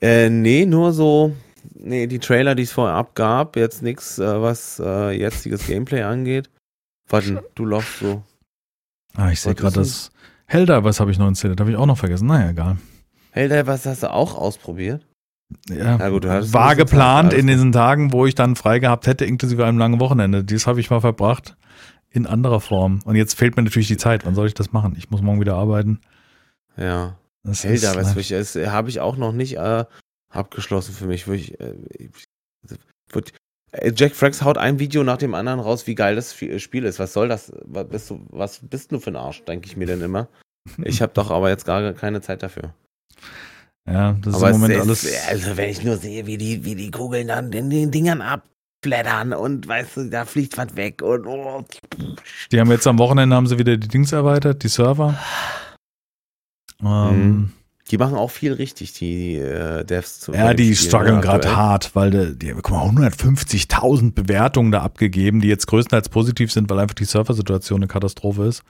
Äh, nee, nur so, nee, die Trailer, die es vorab gab, jetzt nichts, äh, was äh, jetziges Gameplay angeht. Warte, du laufst so. Ah, ich sehe gerade das Helldivers habe ich noch installiert, habe ich auch noch vergessen. Naja, egal. Helldivers hast du auch ausprobiert? Ja, Na gut, du hast war geplant in diesen Tagen, wo ich dann frei gehabt hätte, inklusive einem langen Wochenende. Dies habe ich mal verbracht in anderer Form. Und jetzt fehlt mir natürlich die Zeit. Wann soll ich das machen? Ich muss morgen wieder arbeiten. Ja. Das Zelda, was ich, das habe ich auch noch nicht äh, abgeschlossen für mich. Ich, äh, wird, äh, Jack Frax haut ein Video nach dem anderen raus, wie geil das Spiel ist. Was soll das? Was bist du, was bist du für ein Arsch, denke ich mir denn immer. Ich habe doch aber jetzt gar keine Zeit dafür. Ja, das aber ist im Moment ist, alles. Also, wenn ich nur sehe, wie die, wie die Kugeln dann in den Dingern abflattern und weißt du, da fliegt was weg und. Oh. Die haben jetzt am Wochenende haben sie wieder die Dings erweitert, die Server. Ähm, mhm. Die machen auch viel richtig, die äh, Devs. Zu ja, die strugglen gerade hart, weil die, die guck mal, 150.000 Bewertungen da abgegeben, die jetzt größtenteils positiv sind, weil einfach die Server-Situation eine Katastrophe ist.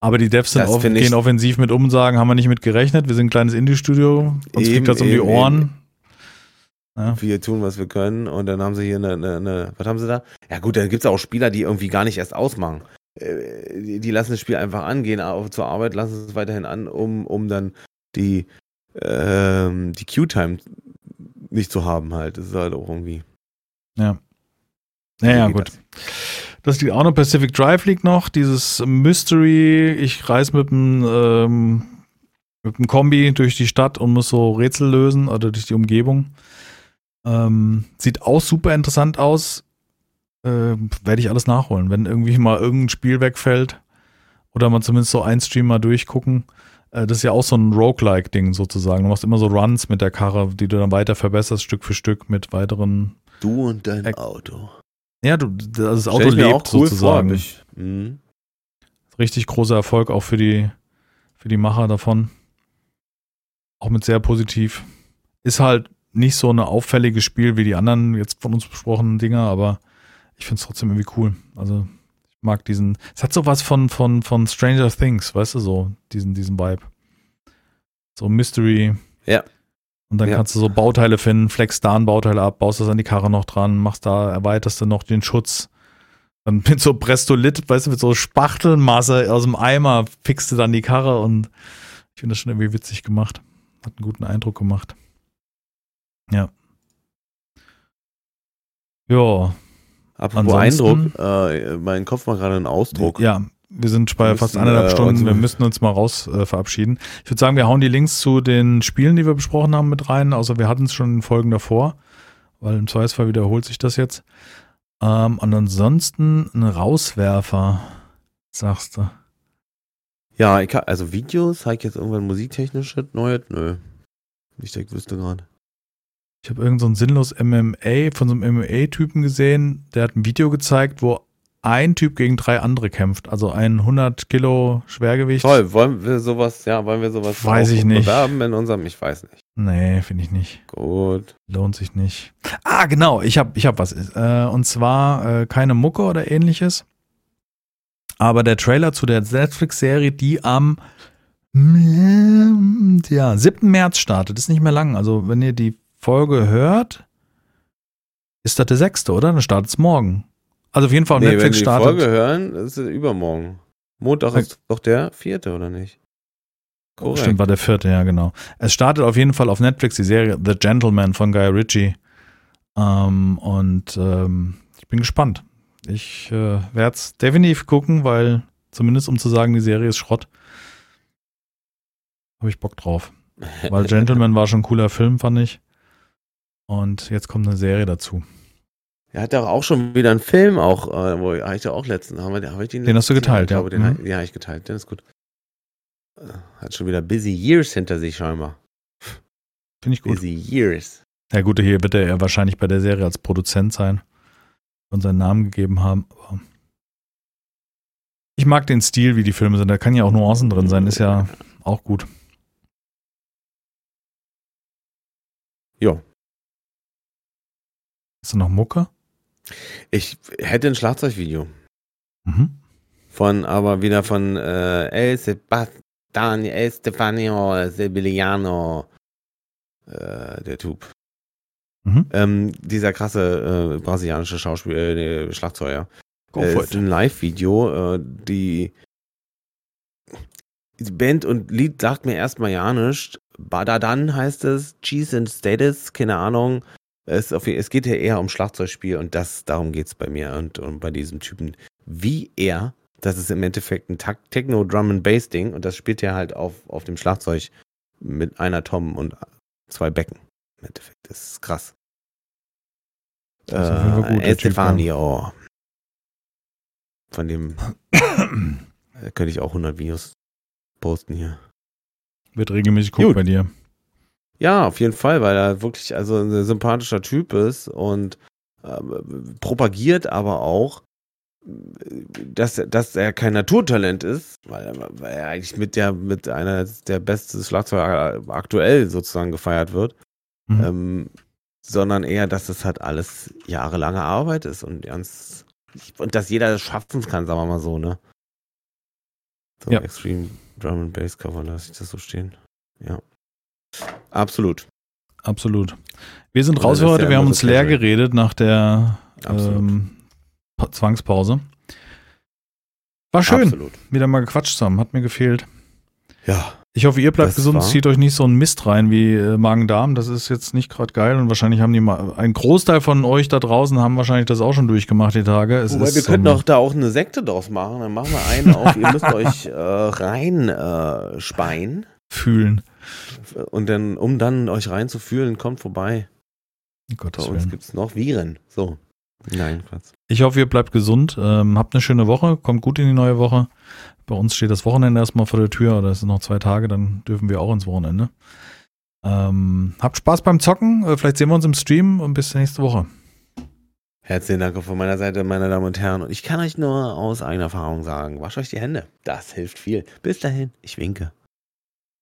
Aber die Devs auf, gehen offensiv mit um sagen, haben wir nicht mit gerechnet, wir sind ein kleines Indie-Studio, uns eben, fliegt das um die Ohren. Ja. Wir tun, was wir können und dann haben sie hier eine, eine, eine was haben sie da? Ja gut, dann gibt es auch Spieler, die irgendwie gar nicht erst ausmachen. Äh, die, lassen das Spiel einfach angehen, aber zur Arbeit lassen es weiterhin an, um, um dann die, ähm, die Q-Time nicht zu haben halt. Das ist halt auch irgendwie. Ja. Naja, gut. Das? das liegt auch noch. Pacific Drive liegt noch. Dieses Mystery, ich reise mit dem, ähm, mit dem Kombi durch die Stadt und muss so Rätsel lösen oder durch die Umgebung. Ähm, sieht auch super interessant aus äh, werde ich alles nachholen. Wenn irgendwie mal irgendein Spiel wegfällt oder man zumindest so ein Stream mal durchgucken. Äh, das ist ja auch so ein Roguelike-Ding sozusagen. Du machst immer so Runs mit der Karre, die du dann weiter verbesserst, Stück für Stück mit weiteren. Du und dein. Auto. Ja, du, das Auto lebt cool sozusagen. Vor, mhm. Richtig großer Erfolg auch für die, für die Macher davon. Auch mit sehr positiv. Ist halt nicht so ein auffälliges Spiel wie die anderen jetzt von uns besprochenen Dinger, aber ich finde es trotzdem irgendwie cool. Also mag diesen. Es hat sowas von, von, von Stranger Things, weißt du, so, diesen, diesen Vibe. So Mystery. Ja. Und dann ja. kannst du so Bauteile finden, flex da ein Bauteil ab, baust das an die Karre noch dran, machst da, erweiterst du noch den Schutz. Dann mit so Brestolit, weißt du, mit so Spachtelmasse aus dem Eimer fixst du dann die Karre und ich finde das schon irgendwie witzig gemacht. Hat einen guten Eindruck gemacht. Ja. Ja, Apropos Eindruck, äh, mein Kopf war gerade ein Ausdruck. Ja, wir sind bei fast eineinhalb äh, Stunden. Wir müssten uns mal raus äh, verabschieden. Ich würde sagen, wir hauen die Links zu den Spielen, die wir besprochen haben, mit rein. Also wir hatten es schon in Folgen davor, weil im Zweifelsfall wiederholt sich das jetzt. Ähm, und ansonsten ein Rauswerfer, sagst du. Ja, ich hab, also Videos, habe ich jetzt irgendwann musiktechnisch Neues? Nö. Nicht, dass ich wüsste gerade. Ich habe irgend so sinnlos MMA von so einem MMA-Typen gesehen, der hat ein Video gezeigt, wo ein Typ gegen drei andere kämpft. Also ein 100 Kilo Schwergewicht. Toll, wollen wir sowas, ja, wollen wir sowas weiß ich nicht. bewerben in unserem, ich weiß nicht. Nee, finde ich nicht. Gut. Lohnt sich nicht. Ah, genau, ich habe ich hab was. Äh, und zwar äh, keine Mucke oder ähnliches. Aber der Trailer zu der Netflix-Serie, die am ja, 7. März startet, ist nicht mehr lang. Also, wenn ihr die Folge hört, ist das der 6. oder? Dann startet es morgen. Also auf jeden Fall auf nee, Netflix wenn die startet. Folge hören, ist es übermorgen. Montag ist doch der vierte, oder nicht? Korrekt. Stimmt, war der vierte, ja, genau. Es startet auf jeden Fall auf Netflix die Serie The Gentleman von Guy Ritchie. Ähm, und ähm, ich bin gespannt. Ich äh, werde es definitiv gucken, weil zumindest um zu sagen, die Serie ist Schrott, habe ich Bock drauf. Weil Gentleman war schon ein cooler Film, fand ich. Und jetzt kommt eine Serie dazu. Er hat doch auch schon wieder einen Film, auch, äh, wo ich ja auch letztens, haben wir, hab ich den, den hast du geteilt, ja. ja. Den, mhm. Ja, ich geteilt, den ist gut. Hat schon wieder busy years hinter sich scheinbar. Finde ich gut. Busy years. Ja gut, hier wird er wahrscheinlich bei der Serie als Produzent sein und seinen Namen gegeben haben. Ich mag den Stil, wie die Filme sind. Da kann ja auch Nuancen drin sein, ist ja auch gut. Ja. Ist da noch Mucke? Ich hätte ein Schlagzeugvideo. Mhm. Von, aber wieder von äh, El Sebastian Daniel Estefanio Sibiliano, äh, der Typ. Mhm. Ähm, dieser krasse äh, brasilianische Schauspieler, äh, Schlagzeuger. Go äh, ist ein Live-Video. Äh, die, die Band und Lied sagt mir erstmal ja nichts. Badadan heißt es, Cheese and Status, keine Ahnung. Es, auf, es geht ja eher um Schlagzeugspiel und das, darum geht es bei mir und, und bei diesem Typen. Wie er das ist im Endeffekt ein Techno Drum and Bass Ding und das spielt er halt auf, auf dem Schlagzeug mit einer Tom und zwei Becken. Im Endeffekt, das ist krass. Das ist äh, Estefanio. Von dem könnte ich auch 100 Videos posten hier. Wird regelmäßig guckt Gut. bei dir. Ja, auf jeden Fall, weil er wirklich also ein sympathischer Typ ist und ähm, propagiert aber auch dass, dass er kein Naturtalent ist, weil, er- weil er eigentlich mit der mit einer der besten Schlagzeuger aktuell sozusagen gefeiert wird, Mhm. ähm, sondern eher, dass es halt alles jahrelange Arbeit ist und ganz und dass jeder das schaffen kann, sagen wir mal so, ne? So Ja. Extreme Drum and Bass Cover, lasse ich das so stehen. Ja. Absolut. Absolut. Wir sind raus für heute. Wir haben uns leer casual. geredet nach der ähm, Pa- Zwangspause. War schön, Absolut. wieder mal gequatscht zu haben. Hat mir gefehlt. Ja. Ich hoffe, ihr bleibt gesund. war- Zieht euch nicht so einen Mist rein wie äh, Magen-Darm. Das ist jetzt nicht gerade geil. Und wahrscheinlich haben die mal, ein Großteil von euch da draußen haben wahrscheinlich das auch schon durchgemacht, die Tage. Es Wobei, ist, wir könnten ähm, auch da auch eine Sekte draus machen. Dann machen wir einen auf, ihr müsst euch äh, rein äh, speien. fühlen. Und dann, um dann euch reinzufühlen, kommt vorbei. Bei Gottes uns Willen. gibt es noch Viren. So. Nein, Quatsch. Ich hoffe, ihr bleibt gesund. Ähm, habt eine schöne Woche. Kommt gut in die neue Woche. Bei uns steht das Wochenende erstmal vor der Tür. Oder es sind noch zwei Tage. Dann dürfen wir auch ins Wochenende. Ähm, habt Spaß beim Zocken. Äh, vielleicht sehen wir uns im Stream und bis nächste Woche. Herzlichen Dank auch von meiner Seite, meine Damen und Herren. Und ich kann euch nur aus eigener Erfahrung sagen, wascht euch die Hände. Das hilft viel. Bis dahin, ich winke.